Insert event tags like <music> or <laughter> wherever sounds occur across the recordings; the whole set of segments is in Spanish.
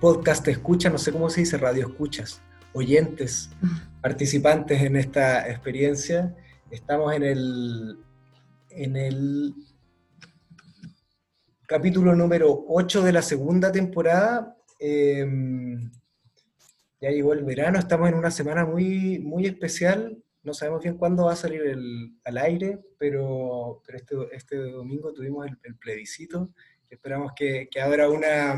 podcast escuchas, no sé cómo se dice, radio escuchas, oyentes, <laughs> participantes en esta experiencia. Estamos en el, en el capítulo número 8 de la segunda temporada. Em, ya llegó el verano, estamos en una semana muy, muy especial. No sabemos bien cuándo va a salir el, al aire, pero, pero este, este domingo tuvimos el, plebiscito. Esperamos que, que abra una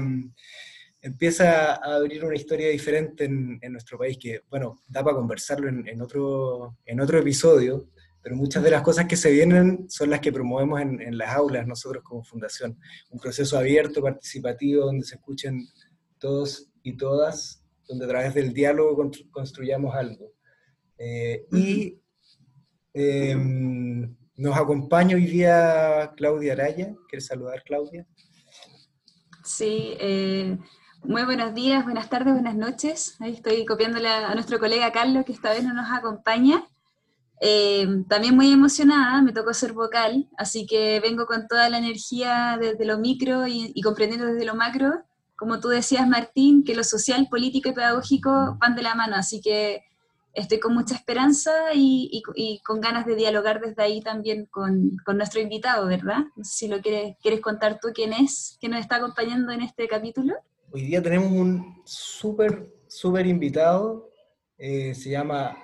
empieza a abrir una historia diferente en, nuestro país, que, bueno, da para conversarlo en, otro, en otro episodio, pero muchas de las cosas que se vienen son las que promovemos en, las aulas nosotros como fundación. Un proceso abierto, participativo, donde se escuchen todos y todas, donde a través del diálogo construyamos algo. Eh, y em, nos acompaña hoy día Claudia Araya. ¿Quieres saludar, Claudia? Sí, eh, muy buenos días, buenas tardes, buenas noches. Estoy copiándole a nuestro colega Carlos, que esta vez no nos acompaña. Eh, también muy emocionada, me tocó ser vocal, así que vengo con toda la energía desde lo micro y, comprendiendo desde lo macro, como tú decías, Martín, que lo social, político y pedagógico van de la mano, así que estoy con mucha esperanza y, con ganas de dialogar desde ahí también con, con, nuestro invitado, ¿verdad? No sé si lo quieres, quieres contar tú quién es, que nos está acompañando en este capítulo. Hoy día tenemos un súper, súper invitado, eh, se llama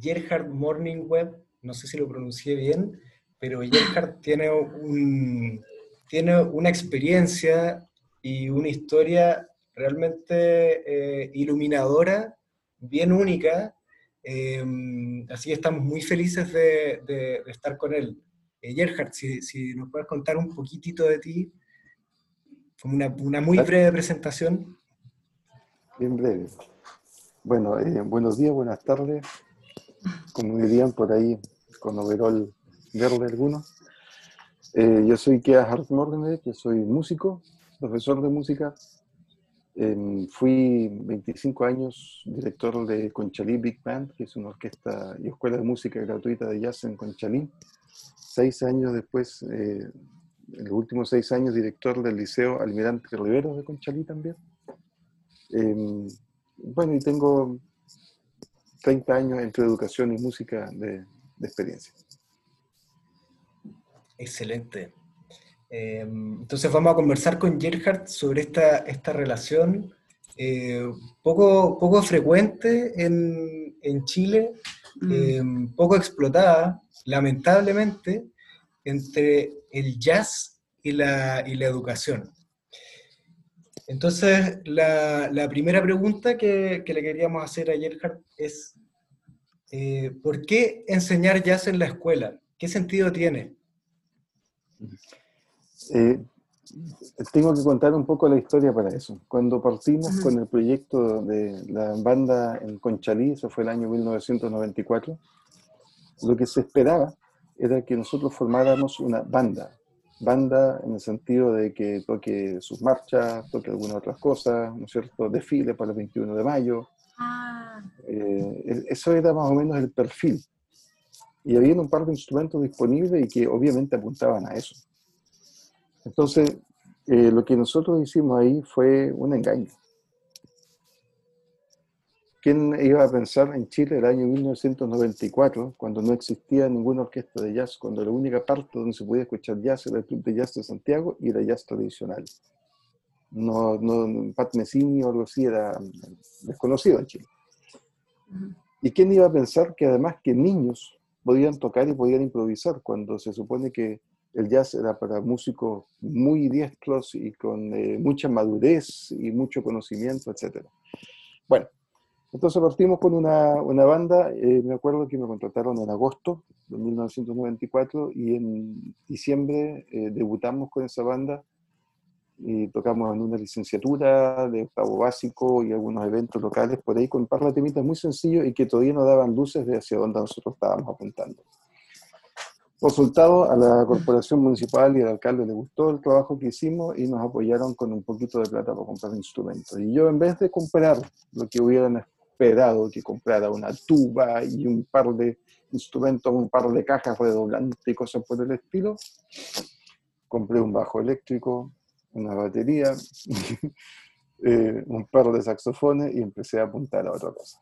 Gerhard Morningweb, no sé si lo pronuncié bien, pero Gerhard tiene, un, tiene una experiencia y una historia realmente eh, iluminadora, bien única, em, así que estamos muy felices de, estar con él. Eh, Gerhard, si, si, nos puedes contar un poquitito de ti, como una, muy breve presentación. Bien breve. Bueno, eh, buenos días, buenas tardes. Como dirían por ahí, con overol verde algunos. Eh, yo soy Kea Hartmorgen, yo soy músico, profesor de música. Em, fui 25 años director de Conchalí Big Band, que es una orquesta y escuela de música gratuita de jazz en Conchalí. Seis años después eh, en los últimos seis años director del Liceo Almirante Rivero de Conchalí también. Em, bueno, y tengo 30 años entre educación y música de, experiencia. Excelente. Em, entonces vamos a conversar con Gerhard sobre esta, esta relación eh, poco, poco frecuente en, en Chile, mm. em, poco explotada, lamentablemente, entre el jazz y la, educación. Entonces, la, primera pregunta que, le queríamos hacer a Gerhard es, eh, ¿por qué enseñar jazz en la escuela? ¿Qué sentido tiene? Eh, tengo que contar un poco la historia para eso. Cuando partimos con el proyecto de la banda en Conchalí, eso fue el año 1994, lo que se esperaba era que nosotros formáramos una banda. Banda en el sentido de que toque sus marchas, toque algunas otras cosas, ¿no es cierto? Desfile para el 21 de mayo. Ah. Eh, eso era más o menos el perfil. Y había un par de instrumentos disponibles y que obviamente apuntaban a eso. Entonces, eh, lo que nosotros hicimos ahí fue un engaño. ¿Quién iba a pensar en Chile el año 1994, cuando no existía ninguna orquesta de jazz, cuando la única parte donde se podía escuchar jazz era el Club de Jazz de Santiago y era jazz tradicional? No, no, Pat Messini o algo así era desconocido en Chile. ¿Y quién iba a pensar que además que niños podían tocar y podían improvisar cuando se supone que el jazz era para músicos muy diestros y con eh, mucha madurez y mucho conocimiento, etc. Bueno, entonces partimos con una, una banda, eh, me acuerdo que me contrataron en agosto de 1994 y en diciembre eh, debutamos con esa banda y tocamos en una licenciatura de octavo básico y algunos eventos locales por ahí con un par de temitas muy sencillos y que todavía no daban luces de hacia dónde nosotros estábamos apuntando. Resultado, a la corporación municipal y al alcalde le gustó el trabajo que hicimos y nos apoyaron con un poquito de plata para comprar instrumentos. Y yo en vez de comprar lo que hubieran esperado que comprara una tuba y un par de instrumentos, un par de cajas redoblantes y cosas por el estilo, compré un bajo eléctrico, una batería, <laughs> eh, un par de saxofones y empecé a apuntar a otra cosa.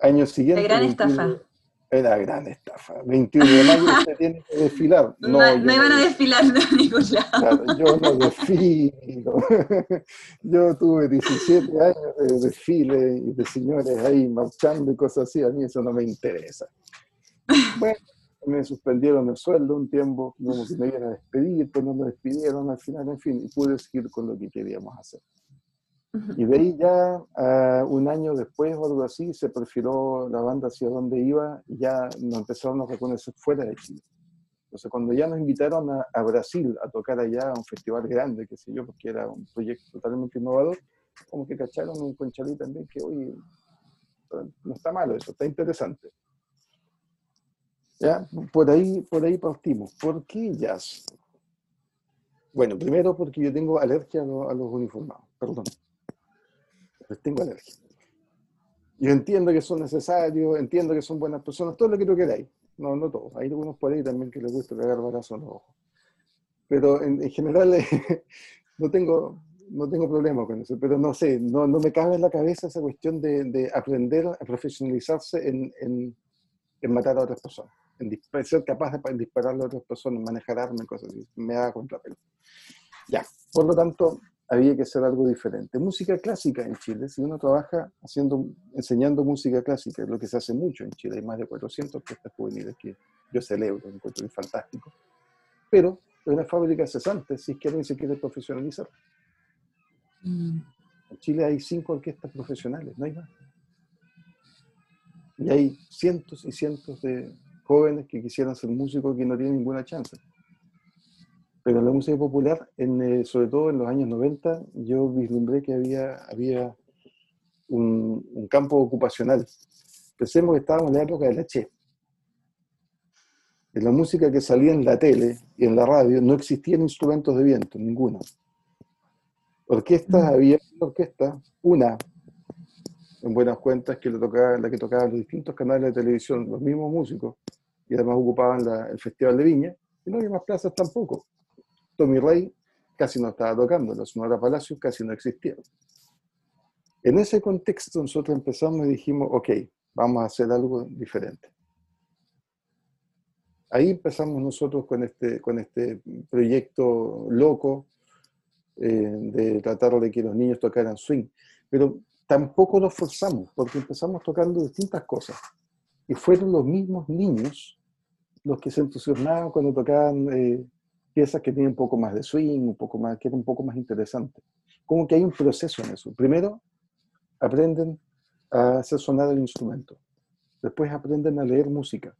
Año siguiente. La gran estafa. Era gran estafa. 21 de mayo se tiene que desfilar. <laughs> No, no, iban a desfilar de ningún lado. yo no desfilo. <laughs> Yo tuve 17 años de desfile y de señores ahí marchando y cosas así. A mí eso no me interesa. Bueno, me suspendieron el sueldo un tiempo, como me iban a despedir, pero no me despidieron al final, en fin, y pude seguir con lo que queríamos hacer. Y de ahí ya un año después o algo así se perfiló la banda hacia dónde iba y ya nos empezaron a reconocer fuera de Chile. Entonces cuando ya nos invitaron a, a, Brasil a tocar allá a un festival grande, qué sé yo, porque era un proyecto totalmente innovador, como que cacharon un conchalí también que, oye, no está malo eso, está interesante. ¿Ya? Por ahí, por ahí partimos. ¿Por qué jazz? Bueno, primero porque yo tengo alergia a, a los uniformados, perdón les tengo alergia. Yo entiendo que son necesarios, entiendo que son buenas personas, todo lo que tú queráis. No, no todo. Hay algunos por ahí también que les gusta pegar balazos en los ojos. Pero en, general <laughs> no tengo, no tengo problema con eso. Pero no sé, no, no me cabe en la cabeza esa cuestión de, de aprender a profesionalizarse en, en, en, matar a otras personas. En ser capaz de dispararle a otras personas, manejar armas, cosas así. Me da contrapelo. Ya, por lo tanto, había que hacer algo diferente. Música clásica en Chile, si uno trabaja haciendo, enseñando música clásica, lo que se hace mucho en Chile, hay más de 400 orquestas juveniles que yo celebro, encuentro fantástico, pero es una fábrica cesante si es que alguien se quiere profesionalizar. Mm. En Chile hay cinco orquestas profesionales, no hay más. Y hay cientos y cientos de jóvenes que quisieran ser músicos que no tienen ninguna chance. Pero en la música popular, en, eh, sobre todo en los años 90, yo vislumbré que había, había un, un, campo ocupacional. Pensemos que estábamos en la época de la Che. En la música que salía en la tele y en la radio no existían instrumentos de viento, ninguno. Orquestas, había una orquesta, una, en buenas cuentas, que tocaba, la que tocaban los distintos canales de televisión, los mismos músicos, y además ocupaban la, el Festival de Viña, y no había más plazas tampoco. Tommy Rey casi no estaba tocando, la Sonora Palacios casi no existía. En ese contexto nosotros empezamos y dijimos, ok, vamos a hacer algo diferente. Ahí empezamos nosotros con este, con este proyecto loco eh, de tratar de que los niños tocaran swing, pero tampoco nos forzamos, porque empezamos tocando distintas cosas. Y fueron los mismos niños los que se entusiasmaban cuando tocaban eh, piezas que tienen un poco más de swing, un poco más, que es un poco más interesante. Como que hay un proceso en eso. Primero, aprenden a hacer sonar el instrumento. Después aprenden a leer música.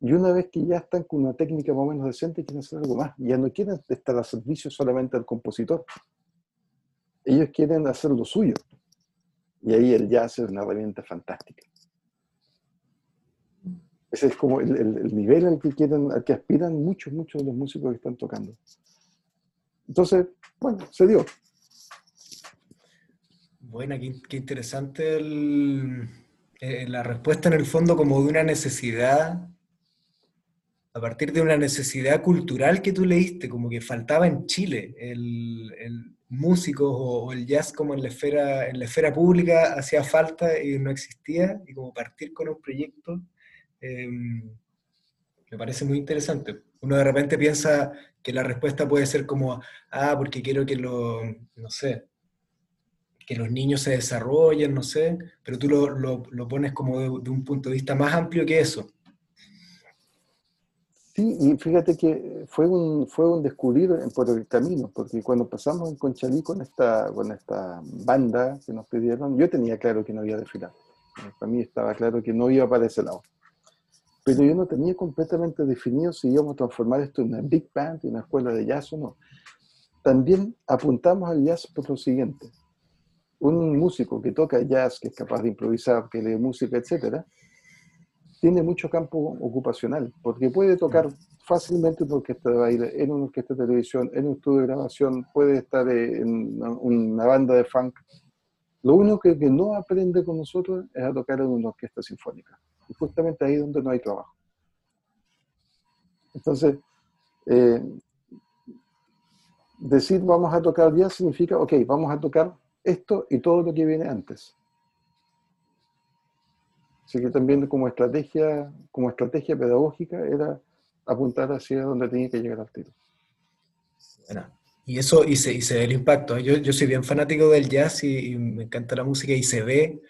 Y una vez que ya están con una técnica más o menos decente, quieren hacer algo más. Ya no quieren estar a servicio solamente del compositor. Ellos quieren hacer lo suyo. Y ahí el jazz es una herramienta fantástica. Ese es como el, nivel al que quieren, al que aspiran muchos, muchos de los músicos que están tocando. Entonces, bueno, se dio. Bueno, qué, interesante eh, la respuesta en el fondo como de una necesidad, a partir de una necesidad cultural que tú leíste, como que faltaba en Chile el, el músicos o, el jazz como en la esfera, en la esfera pública hacía falta y no existía, y como partir con un proyecto Em, me parece muy interesante. Uno de repente piensa que la respuesta puede ser como, ah, porque quiero que lo, no sé, que los niños se desarrollen, no sé, pero tú lo, lo, pones como de, un punto de vista más amplio que eso. Sí, y fíjate que fue un, fue un descubrir por el camino, porque cuando pasamos en Conchalí con esta, con esta banda que nos pidieron, yo tenía claro que no había desfilar. Para mí estaba claro que no iba para ese lado. Pero yo no tenía completamente definido si íbamos a transformar esto en una big band, en una escuela de jazz o no. También apuntamos al jazz por lo siguiente. Un músico que toca jazz, que es capaz de improvisar, que lee música, etcétera, tiene mucho campo ocupacional, porque puede tocar fácilmente en orquesta de baile, en una orquesta de televisión, en un estudio de grabación, puede estar en una banda de funk. Lo único que no aprende con nosotros es a tocar en una orquesta sinfónica. Y justamente ahí donde no hay trabajo. Entonces, eh, decir vamos a tocar jazz significa, ok, vamos a tocar esto y todo lo que viene antes. Así que también como estrategia, como estrategia pedagógica era apuntar hacia donde tenía que llegar al tiro. Bueno, y eso, y se, y se ve el impacto. Yo, yo soy bien fanático del jazz y, me encanta la música y se ve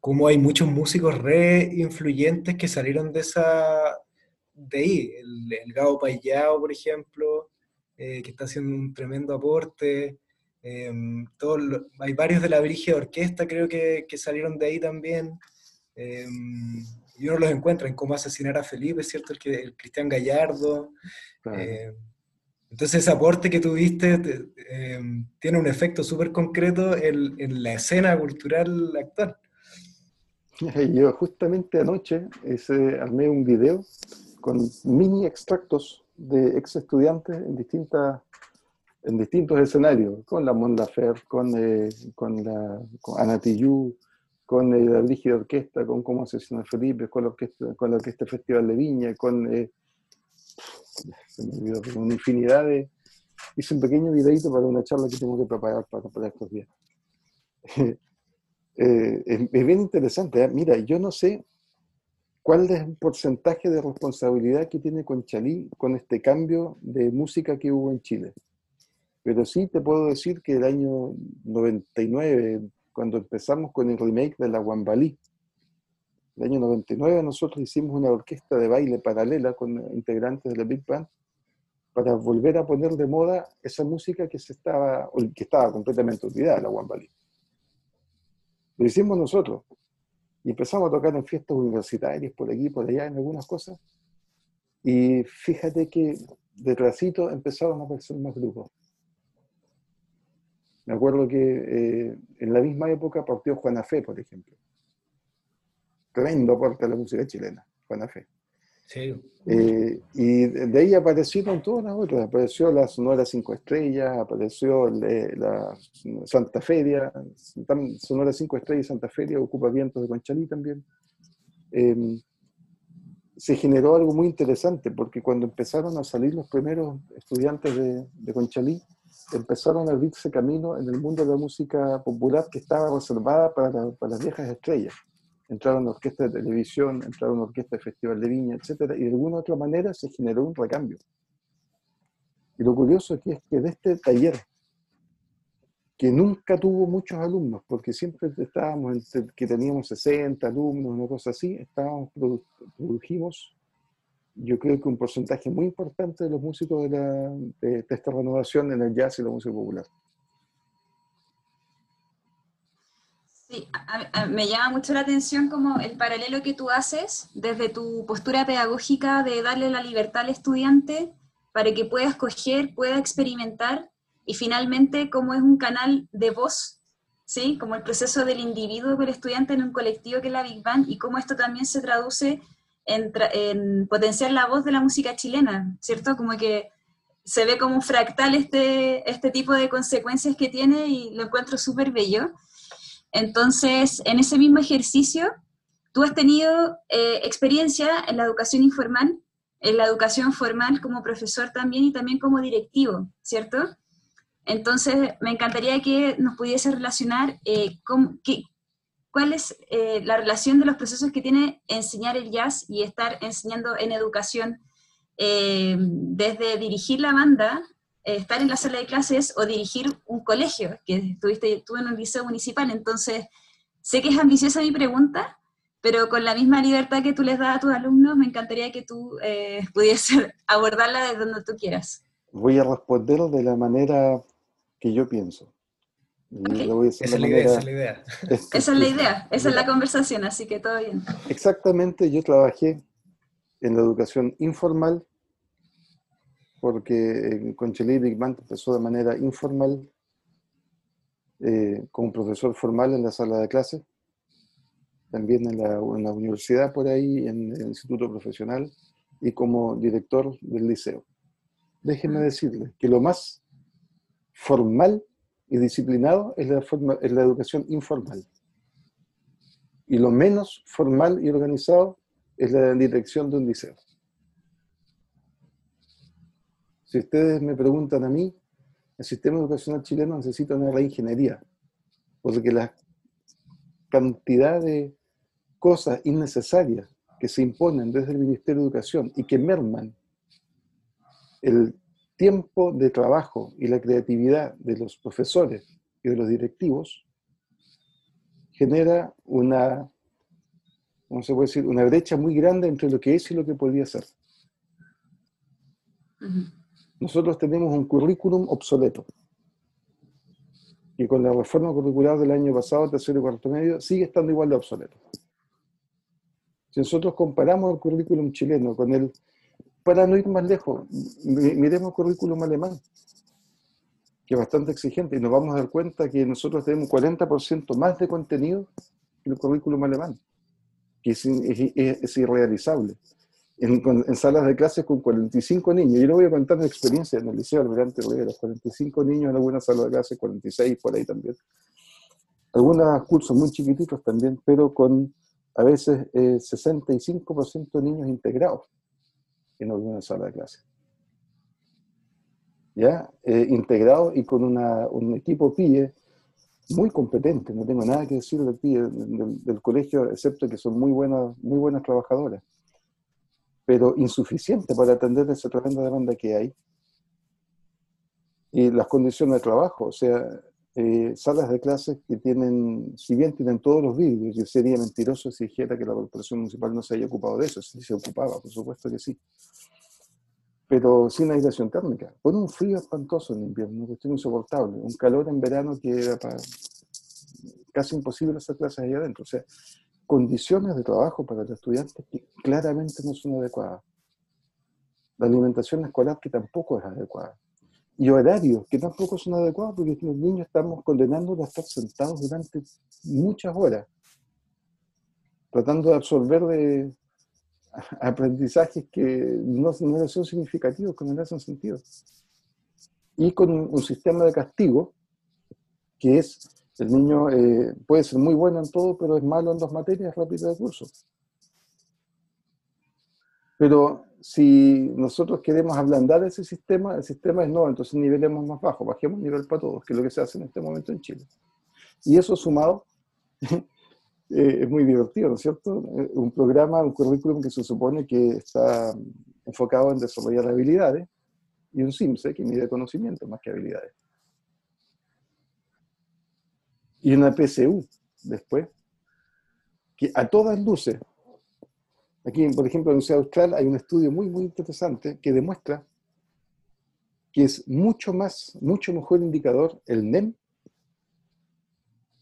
cómo hay muchos músicos re influyentes que salieron de esa, de ahí. El, el Gao Payao, por ejemplo, eh, que está haciendo un tremendo aporte. Eh, hay varios de la Brigia Orquesta, creo que, que salieron de ahí también. Em, y uno los encuentra en cómo asesinar a Felipe, ¿cierto? El, que, el Cristian Gallardo. Em, entonces ese aporte que tuviste em, tiene un efecto súper concreto en, en, la escena cultural actual. <laughs> Yo justamente anoche ese, armé un video con mini extractos de ex estudiantes en distintas en distintos escenarios, con la Monda Fer, con, eh, con la con con eh, la Brígida Orquesta, con Cómo Asesinar Felipe, con la Orquesta, con la Orquesta Festival de Viña, con, eh, una infinidad de... Hice un pequeño videito para una charla que tengo que preparar para, para estos días. <laughs> eh, es, bien interesante. ¿eh? Mira, yo no sé cuál es el porcentaje de responsabilidad que tiene Conchalí con este cambio de música que hubo en Chile. Pero sí te puedo decir que el año 99, cuando empezamos con el remake de la Guambalí. El año 99 nosotros hicimos una orquesta de baile paralela con integrantes de la Big Band para volver a poner de moda esa música que, se estaba, que estaba completamente olvidada, la Guambalí. Lo hicimos nosotros. Y empezamos a tocar en fiestas universitarias, por aquí, por allá, en algunas cosas. Y fíjate que detrásito empezaron a aparecer más grupos. Me acuerdo que eh, en la misma época partió Juana Fe, por ejemplo. Tremendo aporte a la música chilena, Juana Fe. Sí. Eh, y de ahí aparecieron todas las otras. Apareció la Sonora Cinco Estrellas, apareció la Santa Feria, Sonora Cinco Estrellas y Santa Feria, Ocupa Vientos de Conchalí también. Em, se generó algo muy interesante porque cuando empezaron a salir los primeros estudiantes de, de Conchalí, empezaron a abrirse camino en el mundo de la música popular que estaba reservada para, las viejas estrellas. Entraron a orquesta de televisión, entraron a orquesta de festival de viña, etc. Y de alguna otra manera se generó un recambio. Y lo curioso aquí es que de este taller, que nunca tuvo muchos alumnos, porque siempre estábamos, que teníamos 60 alumnos, una cosa así, estábamos, produjimos yo creo que un porcentaje muy importante de los músicos de, de, esta renovación en el jazz y la música popular. Sí, me llama mucho la atención como el paralelo que tú haces desde tu postura pedagógica de darle la libertad al estudiante para que pueda escoger, pueda experimentar y finalmente cómo es un canal de voz, ¿sí? como el proceso del individuo con el estudiante en un colectivo que es la Big Band y cómo esto también se traduce en, potenciar la voz de la música chilena, ¿cierto? Como que se ve como fractal este, este tipo de consecuencias que tiene y lo encuentro súper bello. Entonces, en ese mismo ejercicio, tú has tenido eh, experiencia en la educación informal, en la educación formal como profesor también y también como directivo, ¿cierto? Entonces, me encantaría que nos pudiese relacionar eh, con, qué, cuál es eh, la relación de los procesos que tiene enseñar el jazz y estar enseñando en educación, desde dirigir la banda, estar en la sala de clases o dirigir un colegio, que estuviste tú en un liceo municipal. Entonces, sé que es ambiciosa mi pregunta, pero con la misma libertad que tú les das a tus alumnos, me encantaría que tú <laughs> pudieses abordarla desde donde tú quieras. Voy a responder de la manera que yo pienso. Esa, es la idea, esa es la idea. <laughs> Esa es la idea, esa es la conversación, así que todo bien. Exactamente, yo trabajé en la educación informal, porque Conchelí y Big empezó de manera informal, eh, como profesor formal en la sala de clase, también en la, universidad por ahí, en el instituto profesional y como director del liceo. Déjenme decirles que lo más formal y disciplinado es la, es la educación informal. Y lo menos formal y organizado es la dirección de un liceo. Si ustedes me preguntan a mí, el sistema educacional chileno necesita una reingeniería, porque la cantidad de cosas innecesarias que se imponen desde el Ministerio de Educación y que merman el tiempo de trabajo y la creatividad de los profesores y de los directivos, genera una, ¿cómo se puede decir? Una brecha muy grande entre lo que es y lo que podría ser. Nosotros tenemos un currículum obsoleto, y con la reforma curricular del año pasado, tercero y cuarto medio, sigue estando igual de obsoleto. Si nosotros comparamos el currículum chileno con el, para no ir más lejos, miremos el currículum alemán, que es bastante exigente, y nos vamos a dar cuenta que nosotros tenemos 40% más de contenido que el currículum alemán, que es, irrealizable. En, salas de clases con 45 niños. Yo no voy a contar mi experiencia en el Liceo Almirante los 45 niños en alguna sala de clase, 46 por ahí también. Algunos cursos muy chiquititos también, pero con a veces eh, 65% de niños integrados en alguna sala de clase. ¿Ya? Eh, integrados y con una, un equipo PIE muy competente, no tengo nada que decir del PIE, del, colegio, excepto que son muy buenas, muy buenas trabajadoras, pero insuficiente para atender esa tremenda demanda que hay. Y las condiciones de trabajo, o sea, eh, salas de clases que tienen, si bien tienen todos los vídeos, yo sería mentiroso si dijera que la corporación municipal no se haya ocupado de eso, si se ocupaba, por supuesto que sí. Pero sin aislación térmica, con un frío espantoso en invierno, una cuestión insoportable, un calor en verano que era para, casi imposible hacer clases ahí adentro. O sea, condiciones de trabajo para los estudiantes que claramente no son adecuadas. La alimentación escolar que tampoco es adecuada y horarios que tampoco son adecuados porque los niños estamos condenándolos a estar sentados durante muchas horas, tratando de absorber de <laughs> aprendizajes que no, son significativos, que no hacen sentido. Y con un sistema de castigo que es, el niño eh, puede ser muy bueno en todo, pero es malo en dos materias rápidas de curso. Pero si nosotros queremos ablandar ese sistema, el sistema es no, entonces nivelemos más bajo, bajemos nivel para todos, que es lo que se hace en este momento en Chile. Y eso sumado <laughs> eh, es muy divertido, ¿no es cierto? Eh, un programa, un currículum que se supone que está enfocado en desarrollar habilidades y un SIMSE que mide conocimiento más que habilidades. Y una PSU después, que a todas luces Aquí, por ejemplo, en la Universidad Austral hay un estudio muy, muy interesante que demuestra que es mucho más, mucho mejor indicador el NEM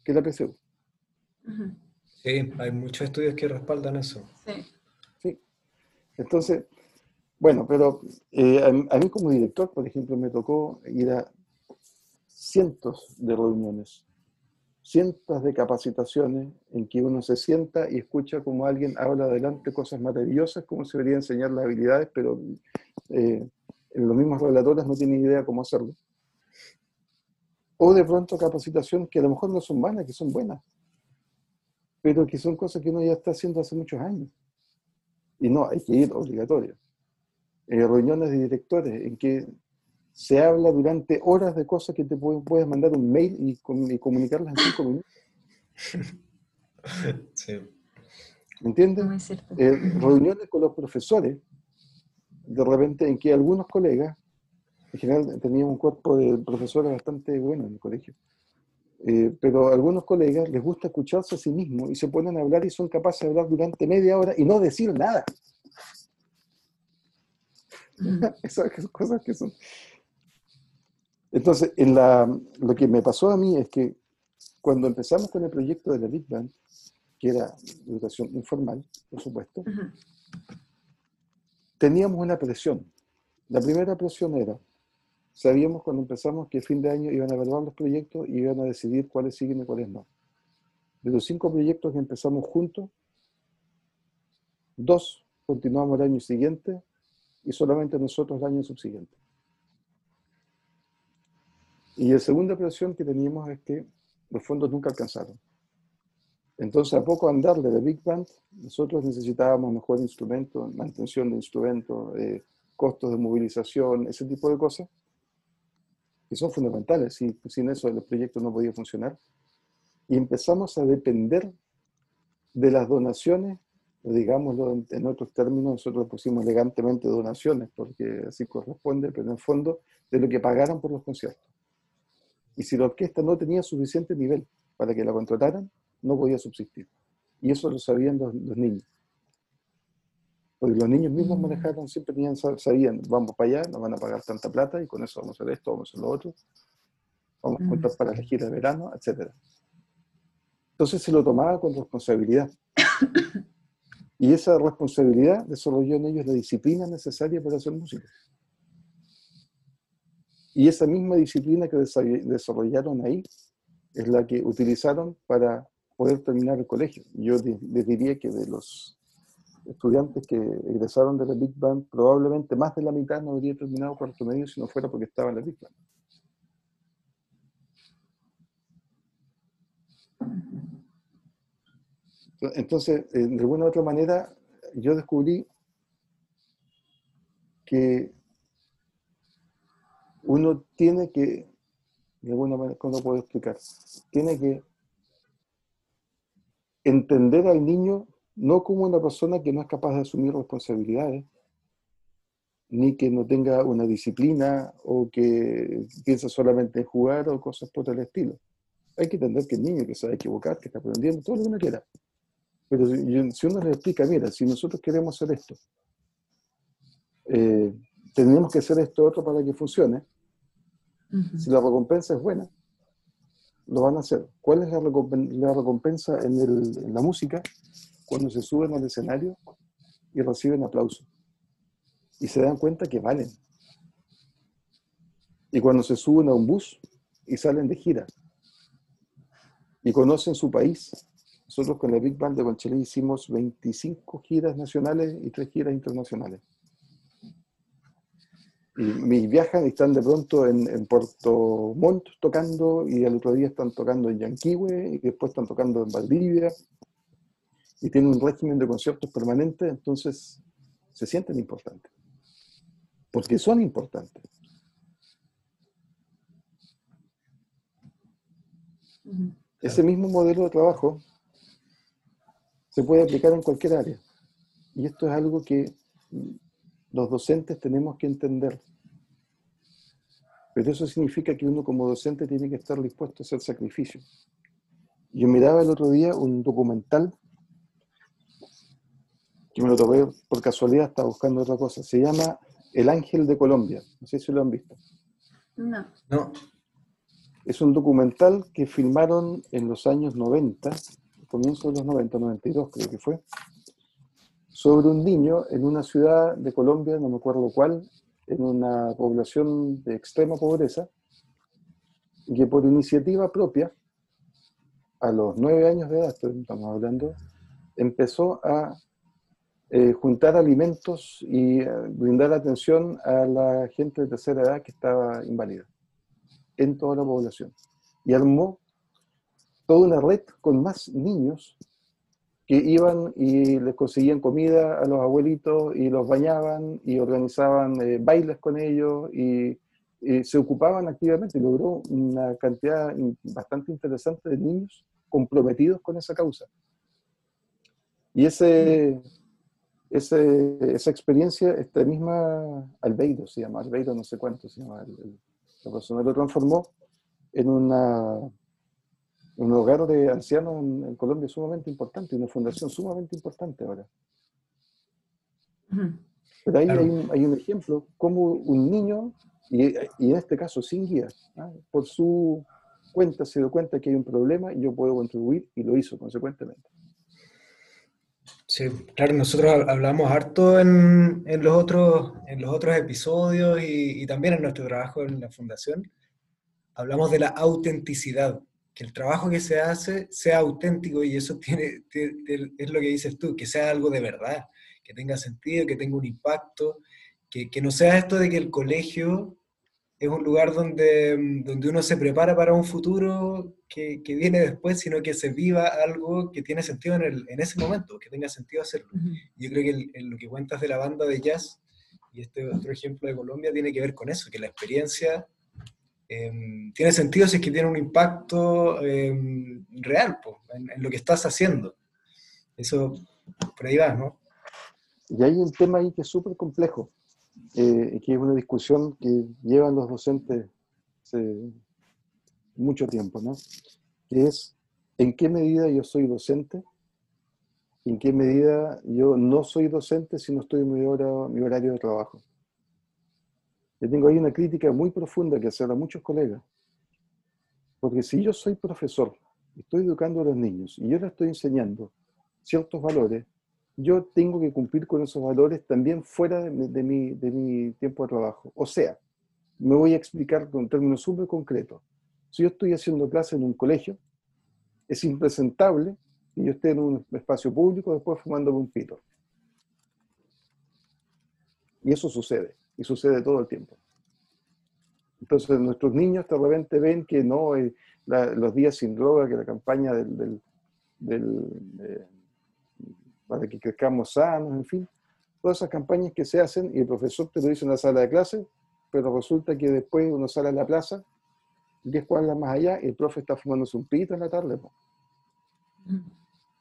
que la PSU. Sí, hay muchos estudios que respaldan eso. Sí. Entonces, bueno, pero eh, a, mí como director, por ejemplo, me tocó ir a cientos de reuniones cientos de capacitaciones en que uno se sienta y escucha como alguien habla adelante cosas maravillosas, como se debería enseñar las habilidades, pero eh, los mismos relatores no tienen idea cómo hacerlo. O de pronto capacitación que a lo mejor no son malas, que son buenas, pero que son cosas que uno ya está haciendo hace muchos años. Y no, hay que ir obligatorio. Eh, reuniones de directores en que se habla durante horas de cosas que te puedes mandar un mail y, comunicarlas en cinco minutos. <laughs> Sí. ¿Me entiendes? Eh, reuniones con los profesores, de repente en que algunos colegas, en general tenía un cuerpo de profesores bastante bueno en el colegio, eh, pero a algunos colegas les gusta escucharse a sí mismos y se ponen a hablar y son capaces de hablar durante media hora y no decir nada. Mm. <laughs> Esas cosas que son entonces, en la, lo que me pasó a mí es que cuando empezamos con el proyecto de la Big Band, que era educación informal, por supuesto, teníamos una presión. La primera presión era, sabíamos cuando empezamos que a fin de año iban a evaluar los proyectos y iban a decidir cuáles siguen y cuáles no. De los cinco proyectos que empezamos juntos, dos continuamos el año siguiente y solamente nosotros el año subsiguiente. Y la segunda presión que teníamos es que los fondos nunca alcanzaron. Entonces, a poco andar de Big Band, nosotros necesitábamos mejor instrumento, mantención de instrumentos, eh, costos de movilización, ese tipo de cosas, que son fundamentales. Si, sin eso el proyecto no podía funcionar. Y empezamos a depender de las donaciones, digámoslo en otros términos, nosotros pusimos elegantemente donaciones, porque así corresponde, pero en el fondo de lo que pagaran por los conciertos. Y si la orquesta no tenía suficiente nivel para que la contrataran, no podía subsistir. Y eso lo sabían los, niños. Porque los niños mismos manejaron, siempre tenían, sabían, vamos para allá, nos van a pagar tanta plata y con eso vamos a hacer esto, vamos a hacer lo otro, vamos a contar para la gira de verano, etc. Entonces se lo tomaba con responsabilidad. Y esa responsabilidad desarrolló en ellos la disciplina necesaria para hacer música. Y esa misma disciplina que desarrollaron ahí es la que utilizaron para poder terminar el colegio. Yo les diría que de los estudiantes que egresaron de la Big Band, probablemente más de la mitad no habría terminado cuarto medio si no fuera porque estaba en la Big Band. Entonces, de alguna u otra manera, yo descubrí que uno tiene que, de alguna manera, ¿cómo lo puedo explicar? Tiene que entender al niño no como una persona que no es capaz de asumir responsabilidades, ni que no tenga una disciplina o que piensa solamente en jugar o cosas por el estilo. Hay que entender que el niño que sabe equivocar, que está aprendiendo, todo lo que uno quiera. Pero si uno le explica, mira, si nosotros queremos hacer esto, eh, tenemos que hacer esto otro para que funcione, si la recompensa es buena, lo van a hacer. ¿Cuál es la, recompensa en, la música? Cuando se suben al escenario y reciben aplausos. Y se dan cuenta que valen. Y cuando se suben a un bus y salen de gira. Y conocen su país. Nosotros con la Big Band de Conchelí hicimos 25 giras nacionales y 3 giras internacionales y, viajan y están de pronto en, Puerto Montt tocando y al otro día están tocando en Yanquihue y después están tocando en Valdivia y tienen un régimen de conciertos permanente, entonces se sienten importantes. Porque son importantes. Ese mismo modelo de trabajo se puede aplicar en cualquier área. Y esto es algo que los docentes tenemos que entender. Pero eso significa que uno como docente tiene que estar dispuesto a hacer sacrificios. Yo miraba el otro día un documental que me lo topé por casualidad, estaba buscando otra cosa. Se llama El Ángel de Colombia. No sé si lo han visto. No. No. Es un documental que filmaron en los años 90, comienzo de los 90, 92 creo que fue, sobre un niño en una ciudad de Colombia, no me acuerdo cuál, en una población de extrema pobreza, que por iniciativa propia, a los nueve años de edad, estamos hablando, empezó a eh, juntar alimentos y eh, brindar atención a la gente de tercera edad que estaba inválida en toda la población. Y armó toda una red con más niños que iban y les conseguían comida a los abuelitos y los bañaban y organizaban eh, bailes con ellos y, se ocupaban activamente y logró una cantidad bastante interesante de niños comprometidos con esa causa. Y ese, esa experiencia, esta misma Albeiro se llama, Albeiro no sé cuánto se llama, la persona lo transformó en una un hogar de ancianos en, Colombia es sumamente importante, una fundación sumamente importante ahora. Pero ahí hay, un, ejemplo, como un niño, y, en este caso sin guía, ¿ah? por su cuenta se dio cuenta que hay un problema y yo puedo contribuir y lo hizo consecuentemente. Sí, claro, nosotros hablamos harto en, los, otros, en los otros episodios y, también en nuestro trabajo en la fundación. Hablamos de la autenticidad, que el trabajo que se hace sea auténtico y eso tiene, es lo que dices tú, que sea algo de verdad, que tenga sentido, que tenga un impacto, que, que no sea esto de que el colegio es un lugar donde, mm, donde uno se prepara para un futuro que, que, viene después, sino que se viva algo que tiene sentido en, el, en ese momento, que tenga sentido hacerlo. Yo creo que en lo que cuentas de la banda de jazz y este otro ejemplo de Colombia tiene que ver con eso, que la experiencia em, tiene sentido si es que tiene un impacto em, real en, en, lo que estás haciendo. Eso, por ahí va, ¿no? Y hay un tema ahí que es súper complejo, eh, que es una discusión que llevan los docentes mucho tiempo, ¿no? Que es en qué medida yo soy docente en qué medida yo no soy docente si no estoy en mi, hora, mi horario de trabajo. Yo tengo ahí una crítica muy profunda que hacer a muchos colegas. Porque si yo soy profesor, estoy educando a los niños y yo les estoy enseñando ciertos valores, yo tengo que cumplir con esos valores también fuera de, mi, tiempo de trabajo. O sea, me voy a explicar con términos súper concretos. Si yo estoy haciendo clase en un colegio, es impresentable que yo esté en un espacio público después fumando un pito. Y eso sucede, y sucede todo el tiempo. Entonces nuestros niños de repente ven que no, eh, los días sin droga, que la campaña del, del para que crezcamos sanos, en fin, todas esas campañas que se hacen y el profesor te lo dice en la sala de clase, pero resulta que después uno sale a la plaza, 10 cuadras más allá, y el profe está fumándose un pito en la tarde.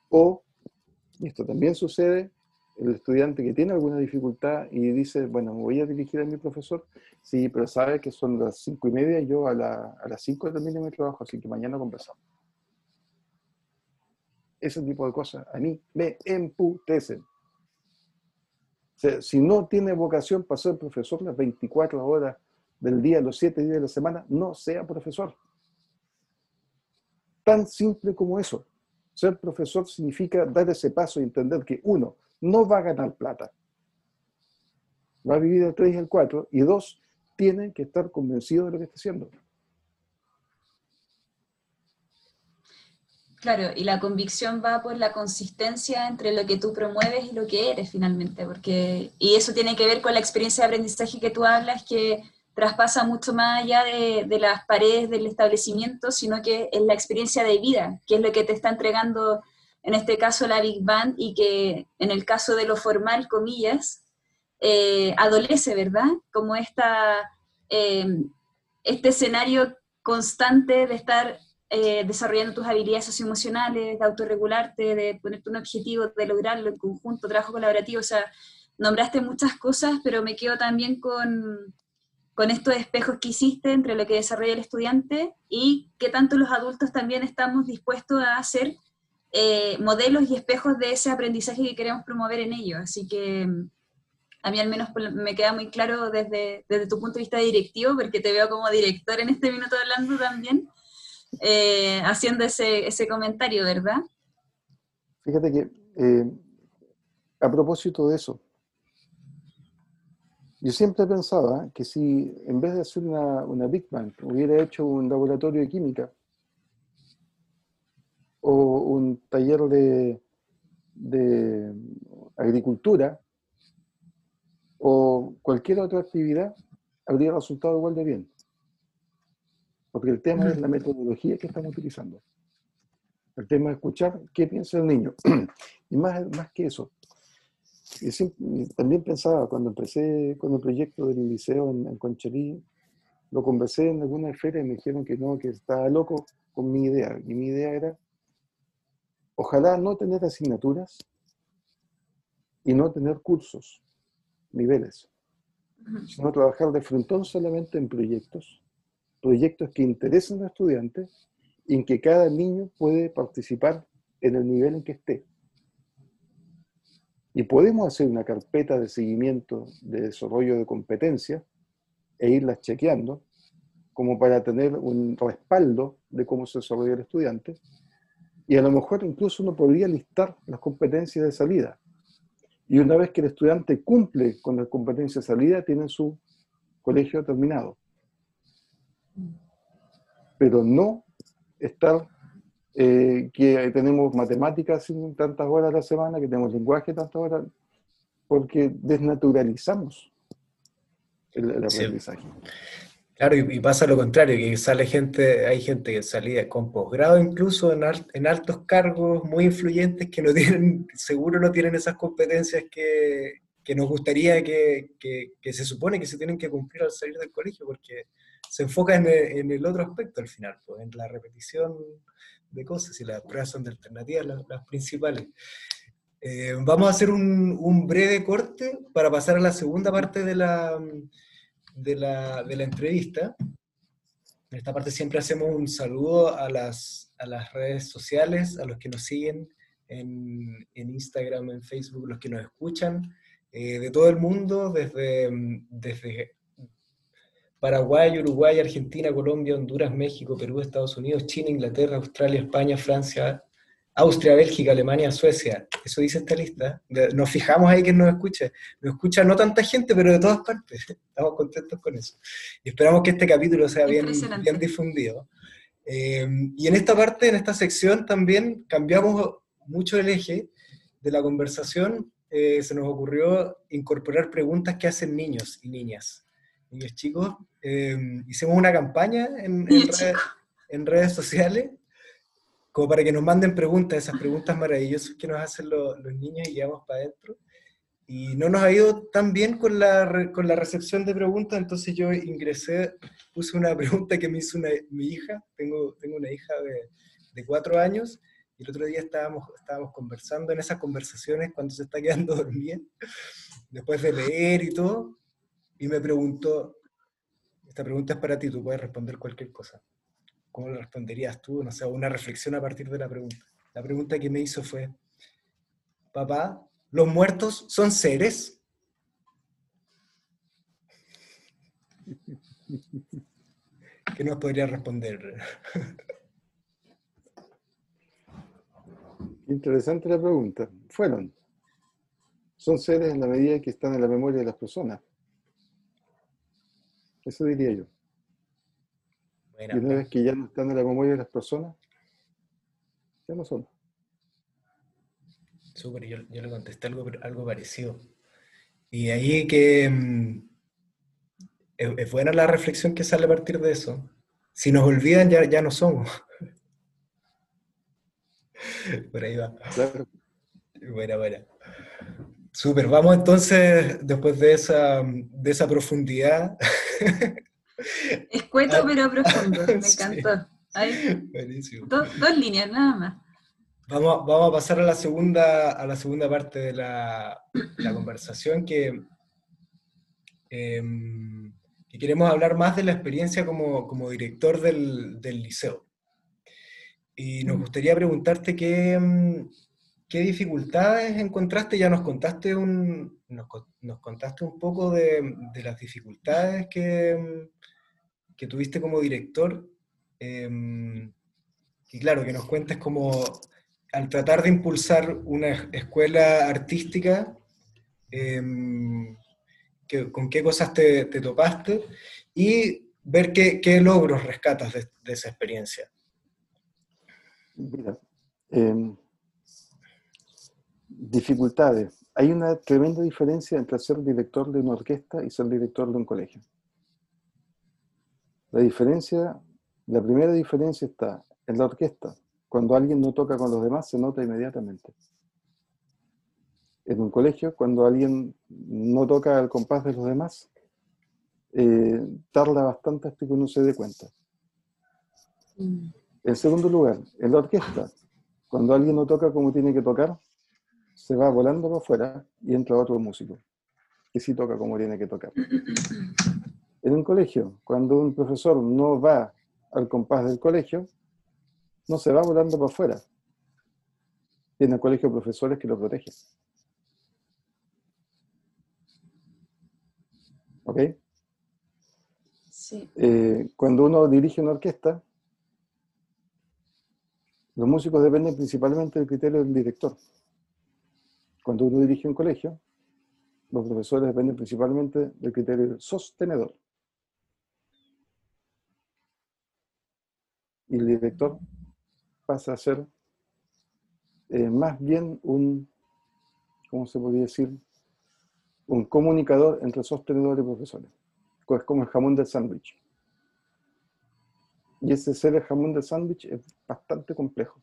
O, y esto también sucede, el estudiante que tiene alguna dificultad y dice, bueno, me voy a dirigir a mi profesor, sí, pero sabe que son las cinco y media y yo a, la, a las cinco termino mi trabajo, así que mañana conversamos ese tipo de cosas a mí me emputecen. si no tiene vocación para ser profesor las 24 horas del día, los 7 días de la semana, no sea profesor. Tan simple como eso. Ser profesor significa dar ese paso y entender que uno, no va a ganar plata. Va a vivir el 3 y el 4. Y dos, tiene que estar convencido de lo que está haciendo. Claro, y la convicción va por la consistencia entre lo que tú promueves y lo que eres finalmente, porque, y eso tiene que ver con la experiencia de aprendizaje que tú hablas, que traspasa mucho más allá de, las paredes del establecimiento, sino que es la experiencia de vida, que es lo que te está entregando, en este caso, la Big Band, y que en el caso de lo formal, comillas, eh, adolece, ¿verdad? Como esta, eh, este escenario constante de estar eh, desarrollando tus habilidades socioemocionales, de autorregularte, de ponerte un objetivo, de lograrlo en conjunto, trabajo colaborativo, o sea, nombraste muchas cosas, pero me quedo también con, con estos espejos que hiciste entre lo que desarrolla el estudiante y qué tanto los adultos también estamos dispuestos a hacer eh, modelos y espejos de ese aprendizaje que queremos promover en ellos. Así que a mí al menos me queda muy claro desde, desde tu punto de vista directivo, porque te veo como director en este minuto hablando también, eh, haciendo ese, ese, comentario, ¿verdad? Fíjate que eh, a propósito de eso, yo siempre pensaba que si en vez de hacer una, una Big Bang hubiera hecho un laboratorio de química o un taller de, de agricultura o cualquier otra actividad, habría resultado igual de bien. Porque el tema es la metodología que estamos utilizando. El tema es escuchar qué piensa el niño. <clears throat> y más, más que eso, también pensaba cuando empecé con el proyecto del liceo en, en lo conversé en alguna esfera y me dijeron que no, que estaba loco con mi idea. Y mi idea era, ojalá no tener asignaturas y no tener cursos, niveles, sino trabajar de frontón solamente en proyectos proyectos que interesen a estudiantes y en que cada niño puede participar en el nivel en que esté. Y podemos hacer una carpeta de seguimiento de desarrollo de competencias e irlas chequeando como para tener un respaldo de cómo se desarrolla el estudiante. Y a lo mejor incluso uno podría listar las competencias de salida. Y una vez que el estudiante cumple con la competencia de salida, tiene su colegio terminado. Pero no estar eh, que tenemos matemáticas tantas horas a la semana, que tenemos lenguaje tantas horas, porque desnaturalizamos el, aprendizaje. Claro, y, pasa lo contrario, que sale gente, hay gente que salía con posgrado incluso en, altos cargos muy influyentes que no <laughs> tienen, seguro no tienen esas competencias que, que nos gustaría que, que, se supone que se tienen que cumplir al salir del colegio, porque se enfoca en el, en el otro aspecto al final, pues, en la repetición de cosas y las pruebas son de alternativas las, principales. Eh, vamos a hacer un, breve corte para pasar a la segunda parte de la, de la, de la entrevista. En esta parte siempre hacemos un saludo a las, a las redes sociales, a los que nos siguen en, en Instagram, en Facebook, los que nos escuchan eh, de todo el mundo, desde, desde Paraguay, Uruguay, Argentina, Colombia, Honduras, México, Perú, Estados Unidos, China, Inglaterra, Australia, España, Francia, Austria, Bélgica, Alemania, Suecia. Eso dice esta lista. Nos fijamos ahí que nos escuche. Nos escucha no tanta gente, pero de todas partes. <laughs> Estamos contentos con eso. Y esperamos que este capítulo sea bien, bien difundido. Eh, y en esta parte, en esta sección, también cambiamos mucho el eje de la conversación. Eh, se nos ocurrió incorporar preguntas que hacen niños y niñas. Niños chicos. Eh, hicimos una campaña en, en redes sociales como para que nos manden preguntas, esas preguntas maravillosas que nos hacen los, niños y llevamos para adentro. Y no nos ha ido tan bien con la, con la recepción de preguntas, entonces yo ingresé, puse una pregunta que me hizo mi hija, tengo, tengo una hija de, de cuatro años, y el otro día estábamos, estábamos conversando en esas conversaciones cuando se está quedando <laughs> dormida, después de leer y todo, y me preguntó, esta pregunta es para ti, tú puedes responder cualquier cosa. ¿Cómo lo responderías tú? No sé, una reflexión a partir de la pregunta. La pregunta que me hizo fue, papá, ¿los muertos son seres? ¿Qué nos podría responder? Interesante la pregunta. Fueron. Son seres en la medida que están en la memoria de las personas. Eso diría yo y una vez que ya no están en la memoria de las personas, ya no son. Súper, yo, yo, le contesté algo, algo parecido. Y ahí que mm, es, buena la reflexión que sale a partir de eso. Si nos olvidan, ya, ya no somos. <laughs> Por ahí va. Claro. Buena, buena. Súper, vamos entonces, después de esa, de esa profundidad, <laughs> Escueto ah. pero profundo, <laughs> me encantó. Buenísimo. dos líneas nada más. Vamos, vamos, a pasar a la segunda, a la segunda parte de la, la conversación que, em, que, queremos hablar más de la experiencia como, como director del, del, liceo. Y nos gustaría preguntarte qué, em, qué dificultades encontraste, ya nos contaste un, nos, contaste un poco de, las dificultades que, em, que tuviste como director, eh, y claro, que nos cuentes como al tratar de impulsar una escuela artística, em, con qué cosas te, topaste y ver qué, logros rescatas de, esa experiencia. Mira, em, dificultades. Hay una tremenda diferencia entre ser director de una orquesta y ser director de un colegio. La diferencia, la primera diferencia está en la orquesta. Cuando alguien no toca con los demás, se nota inmediatamente. En un colegio, cuando alguien no toca al compás de los demás, eh, tarda bastante hasta que uno se dé cuenta. Mm. En segundo lugar, en la orquesta, cuando alguien no toca como tiene que tocar, se va volando para afuera y entra otro músico, que sí toca como tiene que tocar. En un colegio, cuando un profesor no va al compás del colegio, no se va volando para afuera. Tiene el colegio profesores que lo protegen. ¿Ok? Sí. Eh, cuando uno dirige una orquesta, los músicos dependen principalmente del criterio del director. Cuando uno dirige un colegio, los profesores dependen principalmente del criterio sostenedor. Y el director pasa a ser eh, más bien un, ¿cómo se podría decir? Un comunicador entre sostenedores y profesores. Es como el jamón del sándwich. Y ese ser el jamón del sándwich es bastante complejo.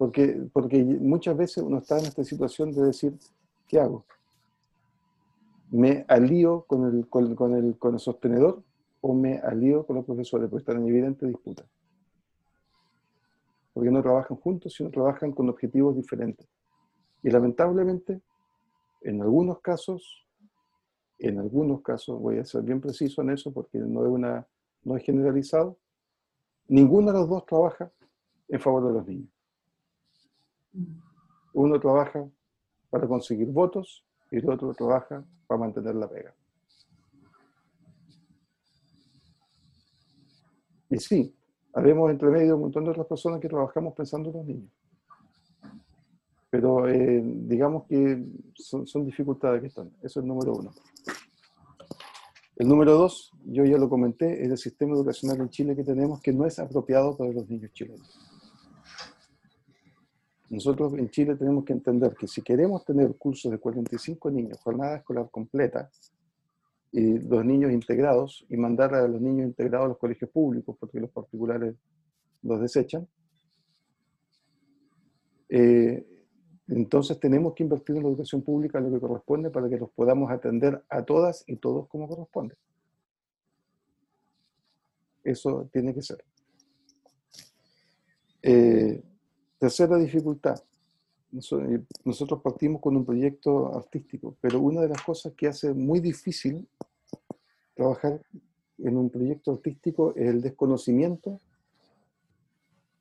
Porque, porque muchas veces uno está en esta situación de decir, ¿qué hago? ¿Me alío con el, con, el, con el sostenedor o me alío con los profesores? Porque están en evidente disputa porque no trabajan juntos, sino trabajan con objetivos diferentes. Y lamentablemente, en algunos casos, en algunos casos, voy a ser bien preciso en eso porque no es, una, no es generalizado, ninguno de los dos trabaja en favor de los niños. Uno trabaja para conseguir votos y el otro trabaja para mantener la pega. Y sí, Habemos entre medio un montón de otras personas que trabajamos pensando en los niños. Pero eh, digamos que son, dificultades que están. Eso es el número uno. El número dos, yo ya lo comenté, es el sistema educacional en Chile que tenemos que no es apropiado para los niños chilenos. Nosotros en Chile tenemos que entender que si queremos tener cursos de 45 niños, jornada escolar completa, y los niños integrados y mandar a los niños integrados a los colegios públicos, porque los particulares los desechan. Eh, entonces tenemos que invertir en la educación pública lo que corresponde para que los podamos atender a todas y todos como corresponde. Eso tiene que ser. Eh, tercera dificultad. Nosotros partimos con un proyecto artístico, pero una de las cosas que hace muy difícil trabajar en un proyecto artístico es el desconocimiento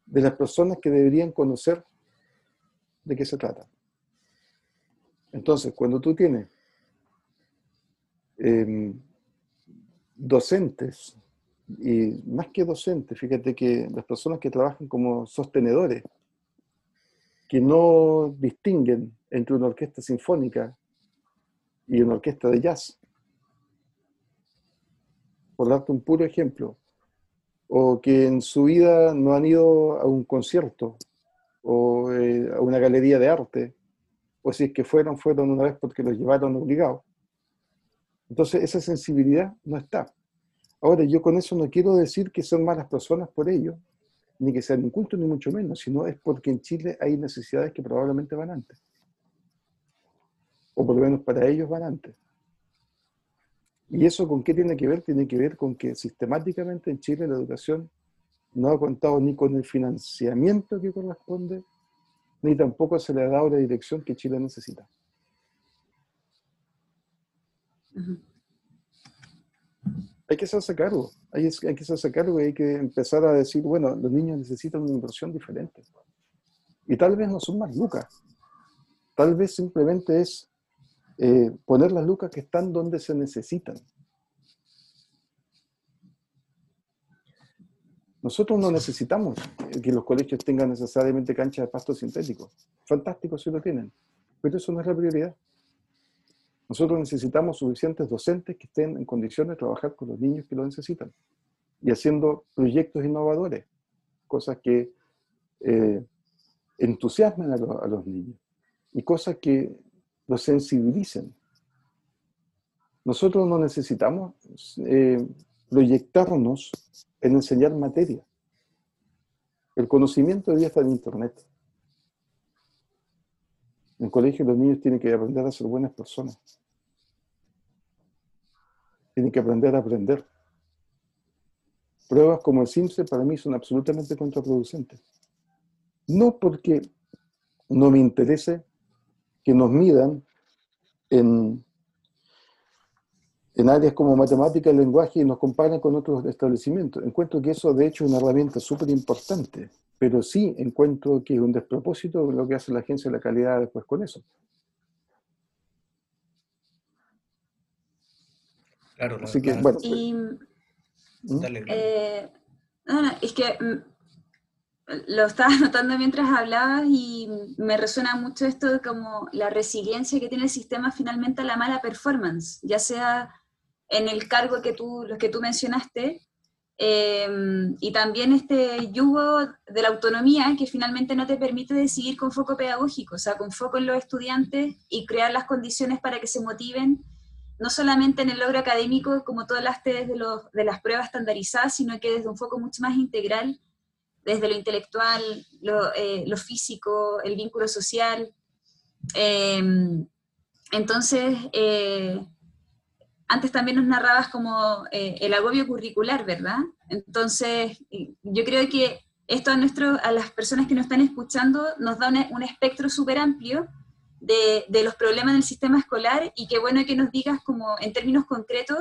de las personas que deberían conocer de qué se trata. Entonces, cuando tú tienes em, docentes, y más que docentes, fíjate que las personas que trabajan como sostenedores, que no distinguen entre una orquesta sinfónica y una orquesta de jazz, por darte un puro ejemplo, o que en su vida no han ido a un concierto o eh, a una galería de arte, o si es que fueron, fueron una vez porque los llevaron obligados. Entonces esa sensibilidad no está. Ahora, yo con eso no quiero decir que son malas personas por ello, ni que sean incultos, ni mucho menos, sino es porque en Chile hay necesidades que probablemente van antes. O por lo menos para ellos van antes. ¿Y eso con qué tiene que ver? Tiene que ver con que sistemáticamente en Chile la educación no ha contado ni con el financiamiento que corresponde, ni tampoco se le ha dado la dirección que Chile necesita. Hay que hacerse cargo, hay, que hacerse cargo y hay que empezar a decir, bueno, los niños necesitan una inversión diferente. Y tal vez no son más lucas, tal vez simplemente es eh, poner las lucas que están donde se necesitan. Nosotros no necesitamos que los colegios tengan necesariamente canchas de pasto sintético. Fantástico si lo tienen, pero eso no es la prioridad. Nosotros necesitamos suficientes docentes que estén en condiciones de trabajar con los niños que lo necesitan y haciendo proyectos innovadores, cosas que eh, entusiasmen a, los niños y cosas que los sensibilicen. Nosotros no necesitamos eh, proyectarnos en enseñar materia. El conocimiento día está en Internet. En el colegio los niños tienen que aprender a ser buenas personas. Tienen que aprender a aprender. Pruebas como el SIMSE para mí son absolutamente contraproducentes. No porque no me interese que nos midan en, en áreas como matemática, lenguaje y nos comparen con otros establecimientos. Encuentro que eso de hecho es una herramienta súper importante, pero sí encuentro que es un despropósito lo que hace la agencia de la calidad después con eso. Claro, Así que, bueno. ¿Mm? Eh, es que mm, lo estaba <laughs> notando mientras hablabas y me resuena mucho esto de como la resiliencia que tiene el sistema finalmente a la mala performance, ya sea en el cargo que tú, los que tú mencionaste, em, y también este yugo de la autonomía que finalmente no te permite decidir con foco pedagógico, o sea, con foco en los estudiantes y crear las condiciones para que se motiven, no solamente en el logro académico, como todas las desde los, de las pruebas estandarizadas, sino que desde un foco mucho más integral desde lo intelectual, lo, eh, físico, el vínculo social. Em, entonces, eh, antes también nos narrabas como eh, el agobio curricular, ¿verdad? Entonces, yo creo que esto a, nuestro, a las personas que nos están escuchando nos da un, espectro súper amplio de, de, los problemas del sistema escolar y qué bueno que nos digas como en términos concretos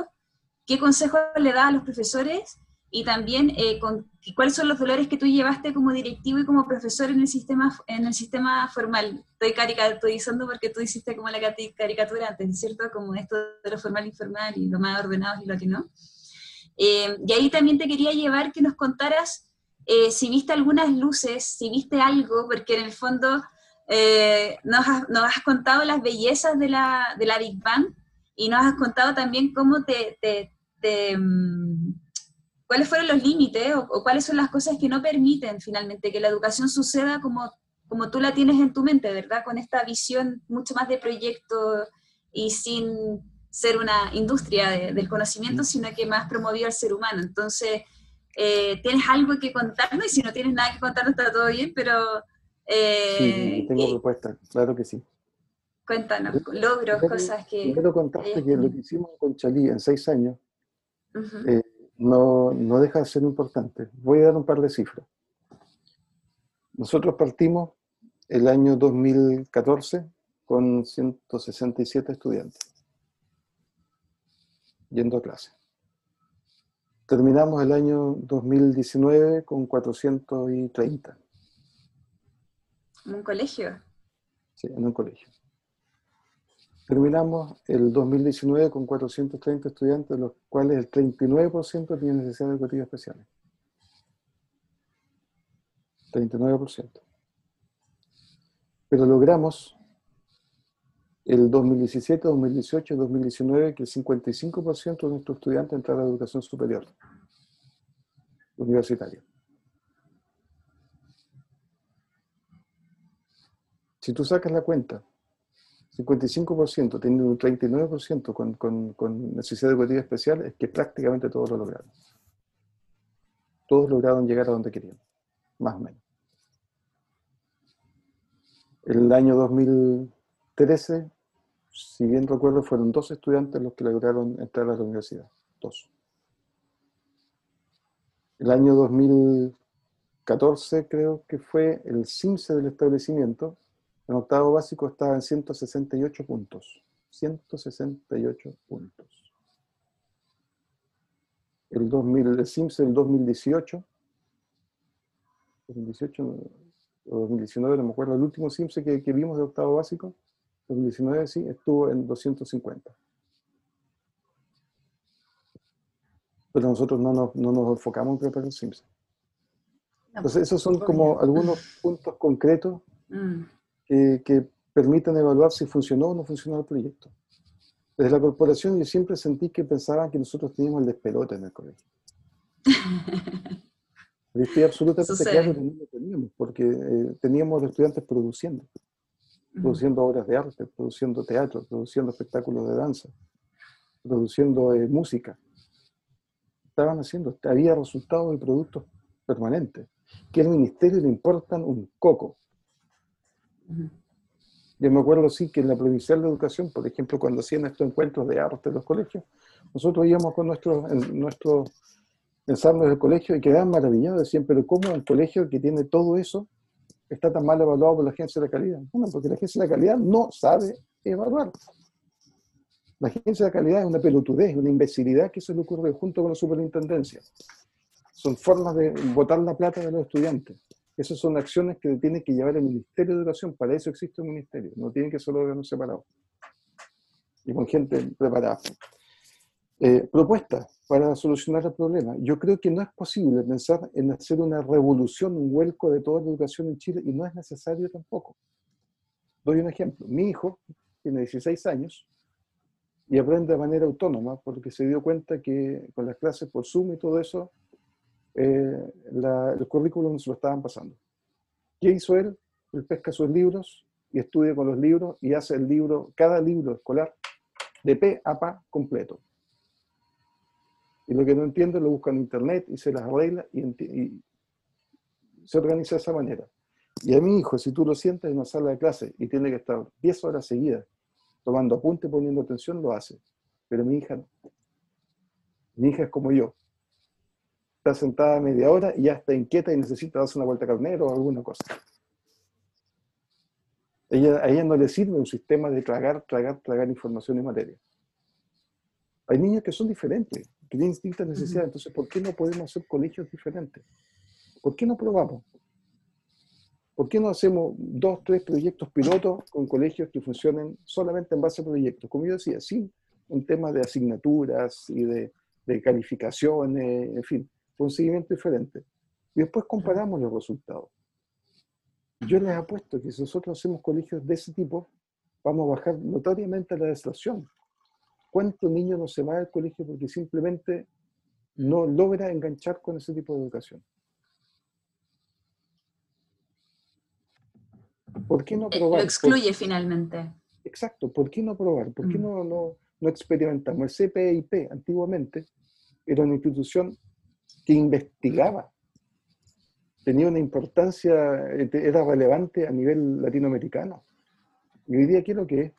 qué consejos le da a los profesores y también eh, con, cuáles son los dolores que tú llevaste como directivo y como profesor en el sistema, en el sistema formal. Estoy caricaturizando porque tú hiciste como la caricatura antes, ¿cierto? Como esto de lo formal informal y lo más ordenado y lo que no. Eh, y ahí también te quería llevar que nos contaras eh, si viste algunas luces, si viste algo, porque en el fondo nos has, nos, has, contado las bellezas de la, de la Big Bang y nos has contado también cómo te, te, te mm, cuáles fueron los límites o, cuáles son las cosas que no permiten finalmente que la educación suceda como, como tú la tienes en tu mente, ¿verdad? Con esta visión mucho más de proyecto y sin ser una industria del conocimiento, sino que más promovió al ser humano. Entonces, eh, ¿tienes algo que contarnos? Y si no tienes nada que contarnos, está todo bien, pero... Eh, sí, tengo propuestas, claro que sí. Cuéntanos, logros, cosas que... Quiero contarte que lo que hicimos con Chalí en seis años, no, no deja de ser importante. Voy a dar un par de cifras. Nosotros partimos el año 2014 con 167 estudiantes yendo a clase. Terminamos el año 2019 con 430. ¿En un colegio? Sí, en un colegio. Terminamos el 2019 con 430 estudiantes, de los cuales el 39% tienen necesidades educativas especiales. 39%. Pero logramos el 2017, 2018, 2019 que el 55% de nuestros estudiantes entraran a la educación superior, universitaria. Si tú sacas la cuenta 55% teniendo un 39% con, con, con necesidad educativa especial, es que prácticamente todos lo lograron. Todos lograron llegar a donde querían, más o menos. El año 2013, si bien recuerdo, fueron dos estudiantes los que lograron entrar a la universidad. Dos. El año 2014 creo que fue el CIMSE del establecimiento, en octavo básico estaba en 168 puntos. 168 puntos. El, 2000, el SIMS el 2018, 2018 o 2019, no me acuerdo, el último SIMS que, que vimos de octavo básico, 2019 sí, estuvo en 250. Pero nosotros no nos, no nos enfocamos en preparar el SIMS. Entonces, esos son como algunos puntos concretos mm que, permiten evaluar si funcionó o no funcionó el proyecto. Desde la corporación yo siempre sentí que pensaban que nosotros teníamos el despelote en el colegio. <laughs> estoy absolutamente claro que no lo teníamos, porque eh, teníamos estudiantes produciendo, produciendo obras de arte, produciendo teatro, produciendo espectáculos de danza, produciendo eh, música. Estaban haciendo, había resultados de productos permanentes, que al ministerio le importan un coco. Yo me acuerdo, sí, que en la Provincial de Educación, por ejemplo, cuando hacían estos encuentros de arte en los colegios, nosotros íbamos con nuestros nuestro ensayos del colegio y quedaban maravillados, decían, pero ¿cómo un colegio que tiene todo eso está tan mal evaluado por la agencia de calidad? Bueno, porque la agencia de calidad no sabe evaluar. La agencia de calidad es una pelotudez, una imbecilidad que se le ocurre junto con la superintendencia. Son formas de botar la plata de los estudiantes. Esas son acciones que tiene que llevar el Ministerio de Educación. Para eso existe un ministerio. No tienen que ser órganos separados. Y con gente preparada. Eh, propuestas para solucionar el problema. Yo creo que no es posible pensar en hacer una revolución, un vuelco de toda la educación en Chile y no es necesario tampoco. Doy un ejemplo. Mi hijo tiene 16 años y aprende de manera autónoma porque se dio cuenta que con las clases por Zoom y todo eso, eh, el currículum se lo estaban pasando. ¿Qué hizo él? Él pesca sus libros y estudia con los libros y hace el libro, cada libro escolar, de P a P completo. Y lo que no entiende lo busca en internet y se las arregla y, y se organiza de esa manera. Y a mi hijo, si tú lo sientes en una sala de clase y tiene que estar 10 horas seguidas tomando apunte, poniendo atención, lo hace. Pero mi hija no. Mi hija es como yo. Está sentada media hora y ya está inquieta y necesita darse una vuelta carnero o alguna cosa. Ella, a ella no le sirve un sistema de tragar, tragar, tragar información y materia. Hay niños que son diferentes, que tienen distintas necesidades. Entonces, ¿por qué no podemos hacer colegios diferentes? ¿Por qué no probamos? ¿Por qué no hacemos dos, tres proyectos pilotos con colegios que funcionen solamente en base a proyectos? Como yo decía, sin un tema de asignaturas y de, de calificaciones, en fin, un seguimiento diferente. Y después comparamos los resultados. Yo les apuesto que si nosotros hacemos colegios de ese tipo, vamos a bajar notoriamente la deserción. ¿Cuánto niño no se va al colegio porque simplemente no logra enganchar con ese tipo de educación? ¿Por qué no Eh, probar? Lo excluye finalmente. Exacto, ¿por qué no probar? ¿Por qué Mm. no, no, no experimentamos? El CPIP antiguamente era una institución investigaba, tenía una importancia, eh, era relevante a nivel latinoamericano. Y hoy día, ¿qué es lo que es?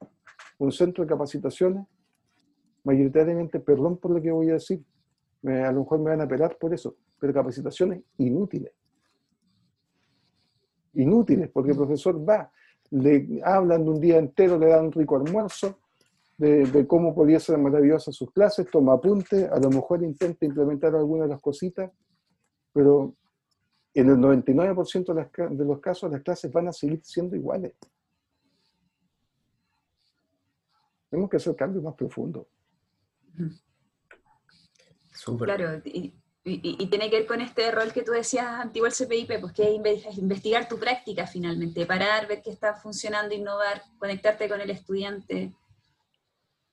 Un centro de capacitaciones, mayoritariamente, perdón por lo que voy a decir, me- a lo mejor me van a apelar por eso, pero capacitaciones inútiles. Inútiles, porque el profesor va, le hablan un día entero, le dan un rico almuerzo, de, de cómo podía ser maravillosas sus clases, toma apunte, a lo mejor intenta implementar algunas de las cositas, pero en el 99% de, las ca- de los casos las clases van a seguir siendo iguales. Tenemos que hacer cambios más profundos. Súper. Claro, y, y- y tiene que ver con este rol que tú decías antiguo el CPIP, pues que es inve- investigar tu práctica finalmente, parar, ver qué está funcionando, innovar, conectarte con el estudiante.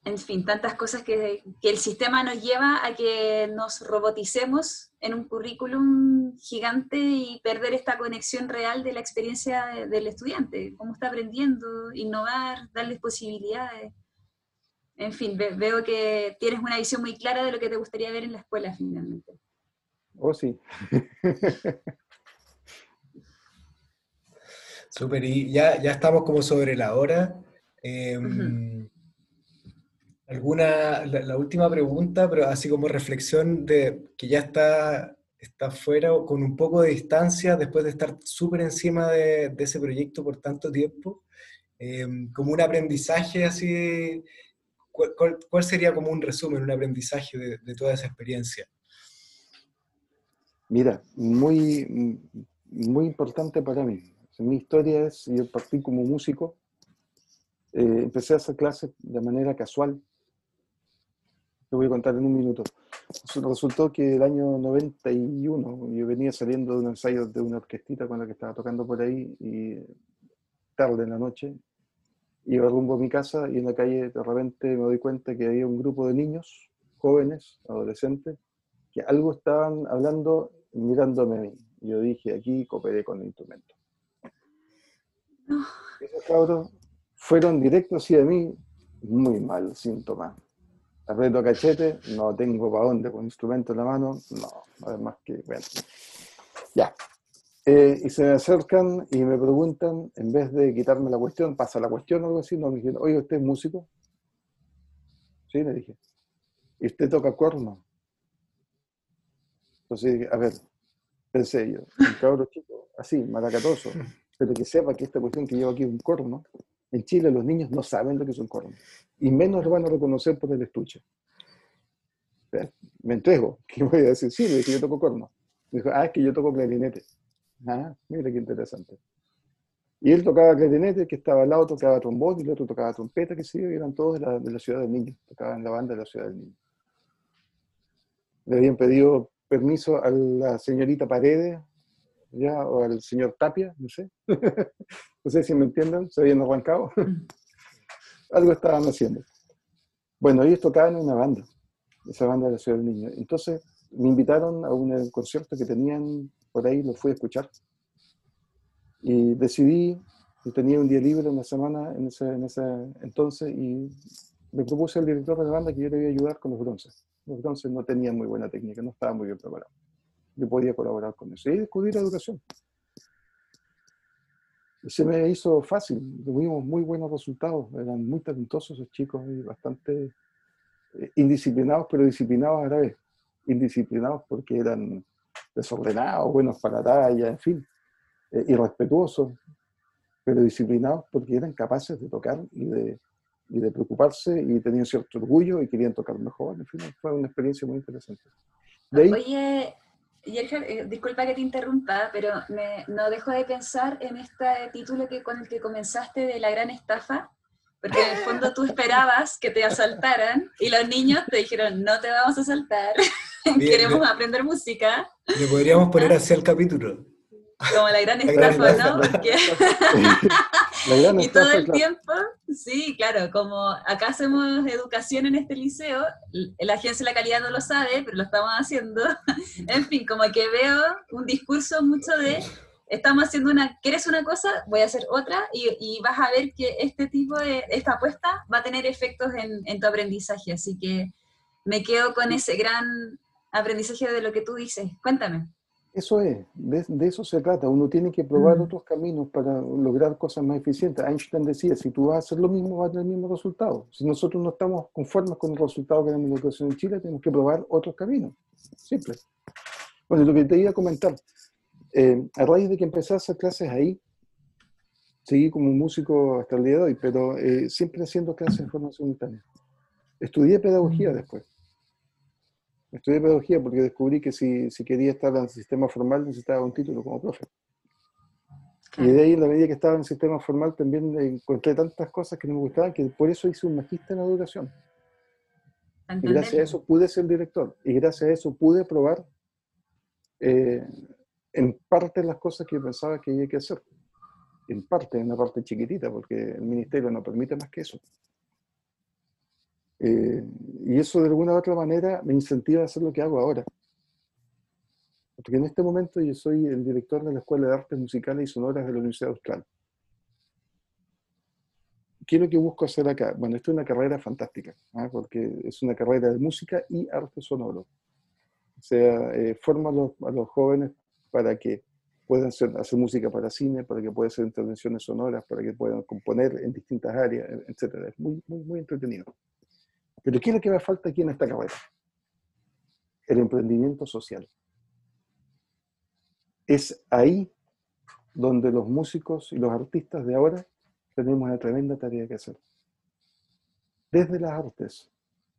En fin, tantas cosas que, que el sistema nos lleva a que nos roboticemos en un currículum gigante y perder esta conexión real de la experiencia de- del estudiante, cómo está aprendiendo, innovar, darles posibilidades. En fin, ve- veo que tienes una visión muy clara de lo que te gustaría ver en la escuela finalmente. Oh, sí. <laughs> Súper, y ya, ya estamos como sobre la hora. Eh, Ujú. Alguna, la, la última pregunta, pero así como reflexión de que ya está, está fuera o con un poco de distancia después de estar súper encima de, de ese proyecto por tanto tiempo, eh, como un aprendizaje así, ¿cuál, cuál- cuál sería como un resumen, un aprendizaje de, de toda esa experiencia? Mira, muy, muy importante para mí. Mi historia es, yo partí como músico, eh, empecé a hacer clases de manera casual. Te voy a contar en un minuto. Resu- Resultó que el año 91 yo venía saliendo de un ensayo de una orquestita con la que estaba tocando por ahí y tarde en la noche iba rumbo a mi casa y en la calle de repente me doy cuenta que había un grupo de niños, jóvenes, adolescentes, que algo estaban hablando mirándome a mí. Yo dije, aquí cooperé con el instrumento. No. Esos cabros fueron directos hacia mí, muy mal síntoma. Aprieto cachete, no tengo para dónde, con instrumento en la mano, no, además que, bueno. Ya. Eh, y se me acercan y me preguntan, en vez de quitarme la cuestión, pasa la cuestión o algo así, no me dijeron, oye, ¿usted es músico? Sí, le dije. ¿Y usted toca corno? Entonces dije, a ver, pensé yo, un cabro chico, así, maracatoso, pero que sepa que esta cuestión que llevo aquí es un corno. En Chile los niños no saben lo que es un corno, y menos lo van a reconocer por el estuche. Me entrego, <laughs> ¿qué voy a decir? Sí, le dije, yo toco corno. Dijo, ah, es que yo toco clarinete. Ah, mira qué interesante. Y él tocaba clarinete, que estaba al lado tocaba trombón, y el otro tocaba trompeta, que sí, eran todos de la, de la ciudad del niño, tocaban la banda de la ciudad del niño. le habían pedido permiso a la señorita Paredes, ya, o al señor Tapia, no sé. <laughs> no sé si me entienden, se habían arrancado. <laughs> Algo estaban haciendo. Bueno, ellos tocaban en una banda, esa banda de la Ciudad del Niño. Entonces me invitaron a un concierto que tenían por ahí, lo fui a escuchar. Y decidí, y tenía un día libre en la semana en ese, en ese entonces, y me propuse al director de la banda que yo le iba a ayudar con los bronces. Los bronces no tenían muy buena técnica, no estaban muy bien preparados. Yo podía colaborar con eso. Y descubrí la educación. Se me hizo fácil, tuvimos muy buenos resultados, eran muy talentosos esos chicos y bastante eh, indisciplinados, pero disciplinados a la vez. Indisciplinados porque eran desordenados, buenos para la talla, en fin, eh, irrespetuosos, pero disciplinados porque eran capaces de tocar y de, y de preocuparse y tenían cierto orgullo y querían tocar mejor. En fin, fue una experiencia muy interesante. Oye, Yerger, eh, disculpa que te interrumpa, pero me, no dejo de pensar en este título que, con el que comenzaste de la gran estafa, porque en el fondo tú esperabas que te asaltaran y los niños te dijeron, no te vamos a asaltar, <laughs> queremos aprender música. Le podríamos poner ¿Ah? así el capítulo. Como la gran estafa, ¿no? <laughs> <laughs> y todo el tiempo, sí, claro, como acá hacemos educación en este liceo, la agencia de la calidad no lo sabe, pero lo estamos haciendo. <laughs> en fin, como que veo un discurso mucho de, estamos haciendo una, ¿quieres una cosa? Voy a hacer otra y, vas a ver que este tipo de, esta apuesta va a tener efectos en, en tu aprendizaje. Así que me quedo con ese gran aprendizaje de lo que tú dices. Cuéntame. Eso es, de, eso se trata. Uno tiene que probar otros caminos para lograr cosas más eficientes. Einstein decía, si tú vas a hacer lo mismo, vas a tener el mismo resultado. Si nosotros no estamos conformes con el resultado que tenemos en la educación en Chile, tenemos que probar otros caminos. Simple. Bueno, lo que te iba a comentar, eh, a raíz de que empecé a hacer clases ahí, seguí como músico hasta el día de hoy, pero eh, siempre haciendo clases de forma simultánea. Estudié pedagogía después Estudié pedagogía porque descubrí que si, si, quería estar en el sistema formal necesitaba un título como profe. Y de ahí, en la medida que estaba en el sistema formal, también encontré tantas cosas que no me gustaban que por eso hice un magíster en educación. Y gracias a eso pude ser director. Y gracias a eso pude probar eh, en parte las cosas que pensaba que había que hacer. En parte, en una parte chiquitita, porque el ministerio no permite más que eso. Eh, y eso de alguna u otra manera me incentiva a hacer lo que hago ahora. Porque en este momento yo soy el director de la Escuela de Artes Musicales y Sonoras de la Universidad Austral. ¿Qué es lo que busco hacer acá? Bueno, esto es una carrera fantástica, ¿ah? porque es una carrera de música y arte sonoro. O sea, eh, forma a los, a los, jóvenes para que puedan hacer, hacer, música para cine, para que puedan hacer intervenciones sonoras, para que puedan componer en distintas áreas, etc. Es muy, muy, muy entretenido. Pero ¿qué es lo que me falta aquí en esta carrera? El emprendimiento social. Es ahí donde los músicos y los artistas de ahora tenemos una tremenda tarea que hacer. Desde las artes,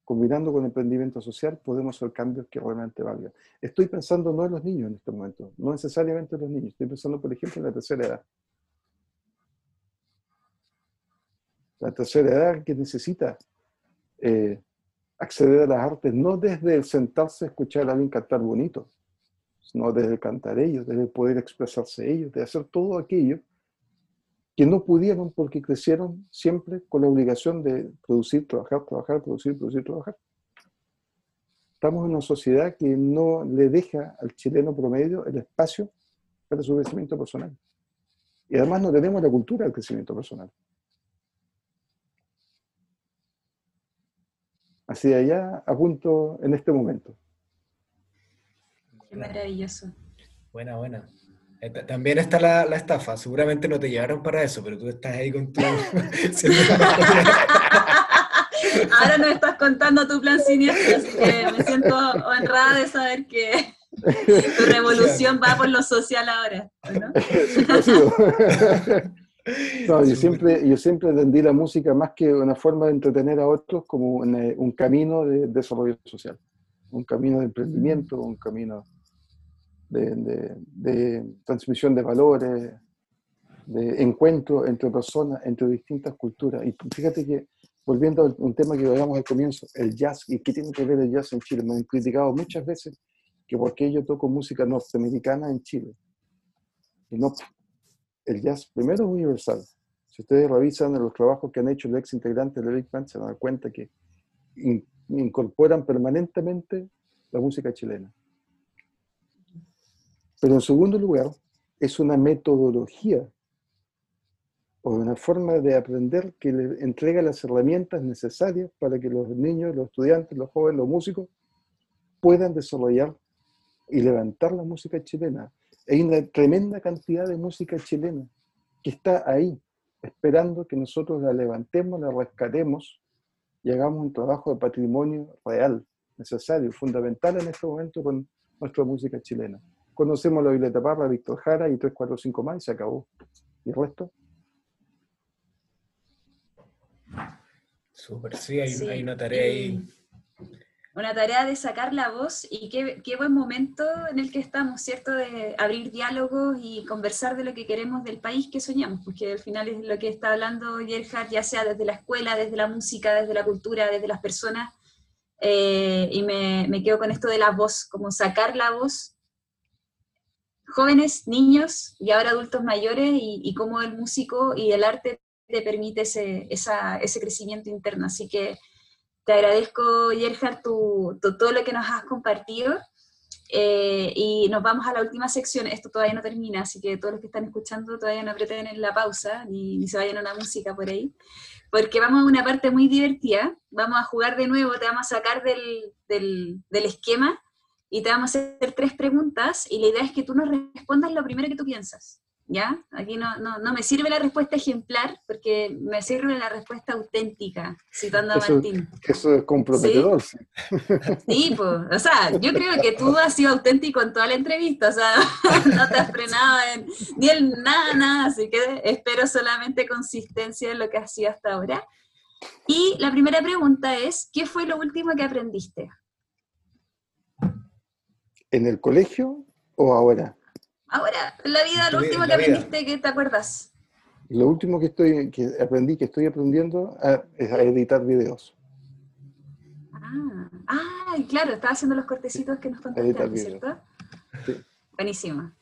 combinando con el emprendimiento social, podemos hacer cambios que realmente valgan. Estoy pensando no en los niños en este momento, no necesariamente en los niños, estoy pensando, por ejemplo, en la tercera edad. La tercera edad que necesita eh, acceder a las artes no desde el sentarse a escuchar a alguien cantar bonito, sino desde el cantar ellos, desde poder expresarse ellos, de hacer todo aquello que no pudieron porque crecieron siempre con la obligación de producir, trabajar, trabajar, producir, producir, trabajar. Estamos en una sociedad que no le deja al chileno promedio el espacio para su crecimiento personal. Y además no tenemos la cultura del crecimiento personal. Así allá a punto en este momento. Qué maravilloso. Buena, buena. Eh, también está la, estafa. Seguramente no te llevaron para eso, pero tú estás ahí con tu. <laughs> <laughs> Ahora nos estás contando tu plan siniestro, así que me siento honrada de saber que tu revolución va por lo social ahora. ¿no? <laughs> No, yo siempre, yo siempre entendí la música más que una forma de entretener a otros como un, eh, camino de, desarrollo social, un camino de emprendimiento, un camino de, transmisión de valores, de encuentro entre personas, entre distintas culturas. Y fíjate que volviendo a un tema que hablamos al comienzo, el jazz, ¿y qué tiene que ver el jazz en Chile? Me han criticado muchas veces que por qué yo toco música norteamericana en Chile. Y no, el jazz primero es universal. Si ustedes revisan los trabajos que han hecho los ex integrantes de Big Band, se dan cuenta que incorporan permanentemente la música chilena. Pero en segundo lugar, es una metodología o una forma de aprender que le entrega las herramientas necesarias para que los niños, los estudiantes, los jóvenes, los músicos puedan desarrollar y levantar la música chilena. Hay una tremenda cantidad de música chilena que está ahí, esperando que nosotros la levantemos, la rescatemos y hagamos un trabajo de patrimonio real, necesario, fundamental en este momento con nuestra música chilena. Conocemos la Violeta Parra, Víctor Jara y 3, 4, 5 más y se acabó. ¿Y el resto? Súper, sí, hay, una tarea ahí. Una tarea de sacar la voz y qué, qué, buen momento en el que estamos, ¿cierto? De abrir diálogos y conversar de lo que queremos del país que soñamos, porque al final es lo que está hablando Gerhard, ya sea desde la escuela, desde la música, desde la cultura, desde las personas. Eh, y me, me quedo con esto de la voz, como sacar la voz jóvenes, niños y ahora adultos mayores y, y cómo el músico y el arte te permite ese, ese crecimiento interno. Así que te agradezco, Gerhard, tu, todo lo que nos has compartido. Eh, y nos vamos a la última sección. Esto todavía no termina, así que todos los que están escuchando todavía no aprieten en la pausa ni, ni se vayan a una música por ahí. Porque vamos a una parte muy divertida. Vamos a jugar de nuevo, te vamos a sacar del, del, del esquema y te vamos a hacer tres preguntas. Y la idea es que tú nos respondas lo primero que tú piensas. ¿Ya? Aquí no, no, me sirve la respuesta ejemplar, porque me sirve la respuesta auténtica, citando a Martín. Eso es comprometedor. ¿Sí? sí, pues, o sea, yo creo que tú has sido auténtico en toda la entrevista, o sea, <laughs> no te has frenado en, ni en nada, nada, así que espero solamente consistencia en lo que has sido hasta ahora. Y la primera pregunta es, ¿qué fue lo último que aprendiste? ¿En el colegio o ahora? Ahora, en la vida, lo último que aprendiste, ¿qué te acuerdas? Lo último que, estoy, que aprendí, que estoy aprendiendo, ah, es a editar videos. Ah, ah, claro, estaba haciendo los cortecitos que nos contaste, ¿cierto? Sí. Buenísimo.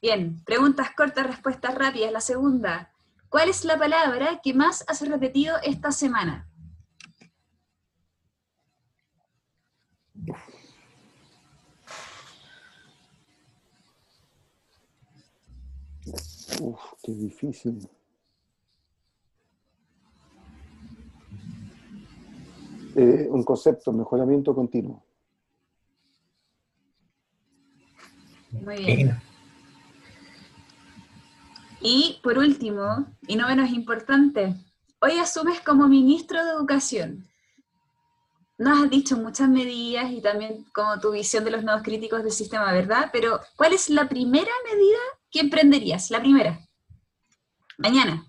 Bien, preguntas cortas, respuestas rápidas. La segunda, ¿cuál es la palabra que más has repetido esta semana? Uf, qué difícil. Eh, un concepto, mejoramiento continuo. Muy bien. Y por último, y no menos importante, hoy asumes como ministro de Educación. Nos has dicho muchas medidas y también como tu visión de los nuevos críticos del sistema, ¿verdad? Pero ¿cuál es la primera medida ¿Qué emprenderías? La primera. Mañana.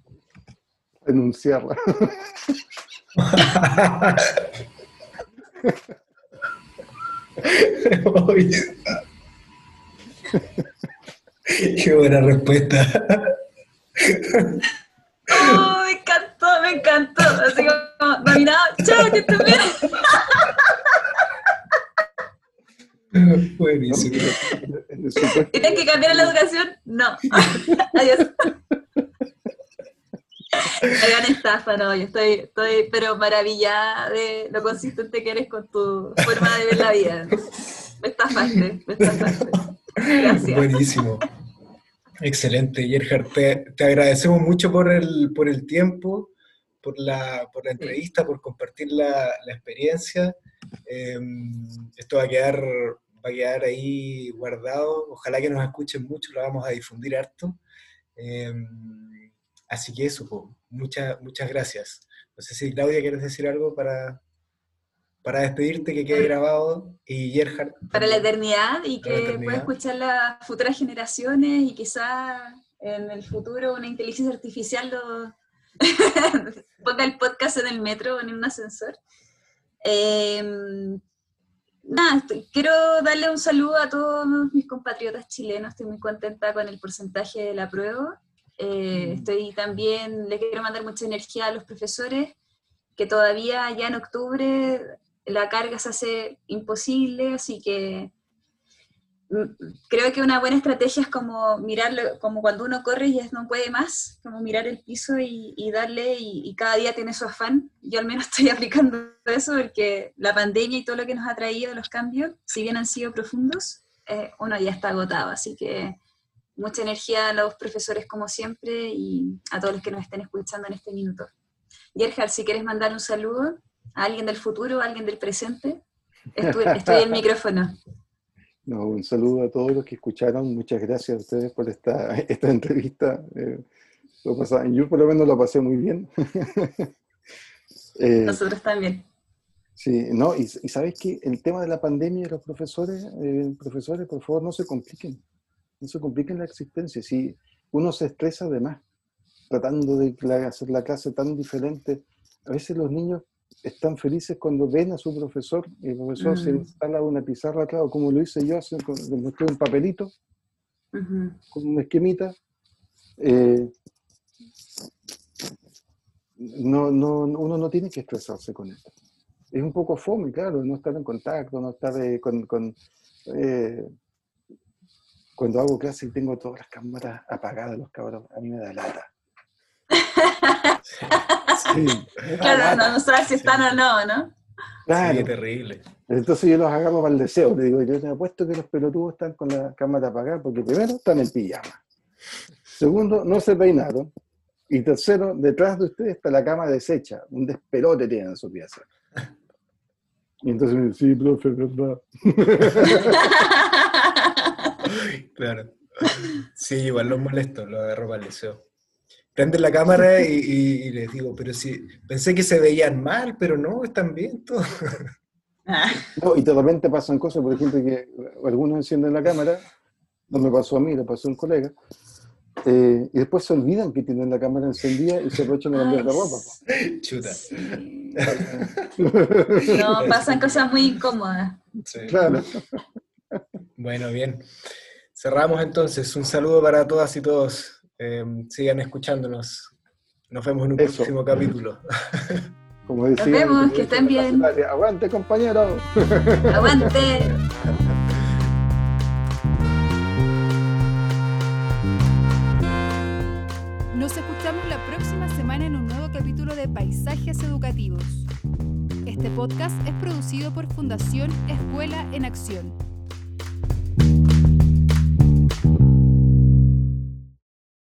Denunciarla. Qué buena respuesta. Oh, me encantó, me encantó. Así como, dominado, chao, que bien. <laughs> Buenísimo. ¿Tienes que cambiar la educación? No. <laughs> Adiós. Hagan estafa, no, yo estoy, estoy pero maravillada de lo consistente que eres con tu forma de ver la vida. Me estafaste, me estafaste. Gracias. Buenísimo. Excelente, Gerhard. Te, te, agradecemos mucho por el, por el tiempo, por la, por la entrevista, por compartir la, la experiencia. Em, esto va a quedar va a quedar ahí guardado. Ojalá que nos escuchen mucho, lo vamos a difundir harto. Em, así que eso, muchas, muchas gracias. No sé si Claudia quieres decir algo para, para despedirte, que quede grabado, y Gerhard. Para la eternidad y que pueda escuchar las futuras generaciones y quizá en el futuro una inteligencia artificial lo ponga el podcast en el metro o en un ascensor. Eh, nada, quiero darle un saludo a todos mis compatriotas chilenos, estoy muy contenta con el porcentaje de la prueba. Eh, mm. estoy también, le quiero mandar mucha energía a los profesores que todavía ya en octubre la carga se hace imposible, así que creo que una buena estrategia es como mirarlo, como cuando uno corre y no puede más, como mirar el piso y, darle y, cada día tiene su afán. Yo al menos <laughs> estoy aplicando eso porque la pandemia y todo lo que nos ha traído los cambios, si bien han sido profundos, eh, uno ya está agotado, así que mucha energía a los profesores como siempre y a todos los que nos estén escuchando en este minuto. Yerhard, si quieres mandar un saludo a alguien del futuro, a alguien del presente, estoy, estoy <laughs> el micrófono. No, un saludo a todos los que escucharon. Muchas gracias a ustedes por esta, <laughs> esta entrevista. Eh, yo por lo menos lo pasé muy bien. <laughs> Eh, Nosotros también. Sí, no, y, sabes que el tema de la pandemia y los profesores, eh, profesores, por favor, no se compliquen. No se compliquen la existencia. Si uno se estresa de más tratando de hacer la clase tan diferente, a veces los niños están felices cuando ven a su profesor y el profesor se mm. instala una pizarra acá, o como lo hice yo, le mostré un papelito con una esquemita. Eh, no, no, uno no tiene que estresarse con esto. Es un poco fome, claro, no estar en contacto, no estar eh, con... con eh, cuando hago clase y tengo todas las cámaras apagadas, los cabros, a mí me da lata. <laughs> claro, no, no sabes si están o no, ¿no? Claro. Sí, terrible. Entonces yo los agarro para el deseo. Le digo, yo te apuesto que los pelotudos están con la cámara apagada porque primero están en pijama. Segundo, no se peinaron. Y tercero, detrás de ustedes está la cama deshecha. Un despelote tienen en su pieza. Y entonces me dice, sí, profe, verdad. <laughs> claro. Sí, igual los molesto, lo agarro para el deseo prenden la cámara y, les digo, pero si pensé que se veían mal, pero no, están bien todos. No, y de repente pasan cosas, por ejemplo, que algunos encienden la cámara, no me pasó a mí, le pasó a un colega, eh, y después se olvidan que tienen la cámara encendida y se aprovechan de cambiar la ropa. Chuta. <laughs> No, pasan cosas muy incómodas. Claro. Bueno, bien. Cerramos entonces. Un saludo para todas y todos. Em, sigan escuchándonos. Nos vemos en un próximo capítulo. <laughs> Como Nos vemos, que estén bien. Aguante, compañero. <laughs> Aguante. Nos escuchamos la próxima semana en un nuevo capítulo de Paisajes Educativos. Este podcast es producido por Fundación Escuela en Acción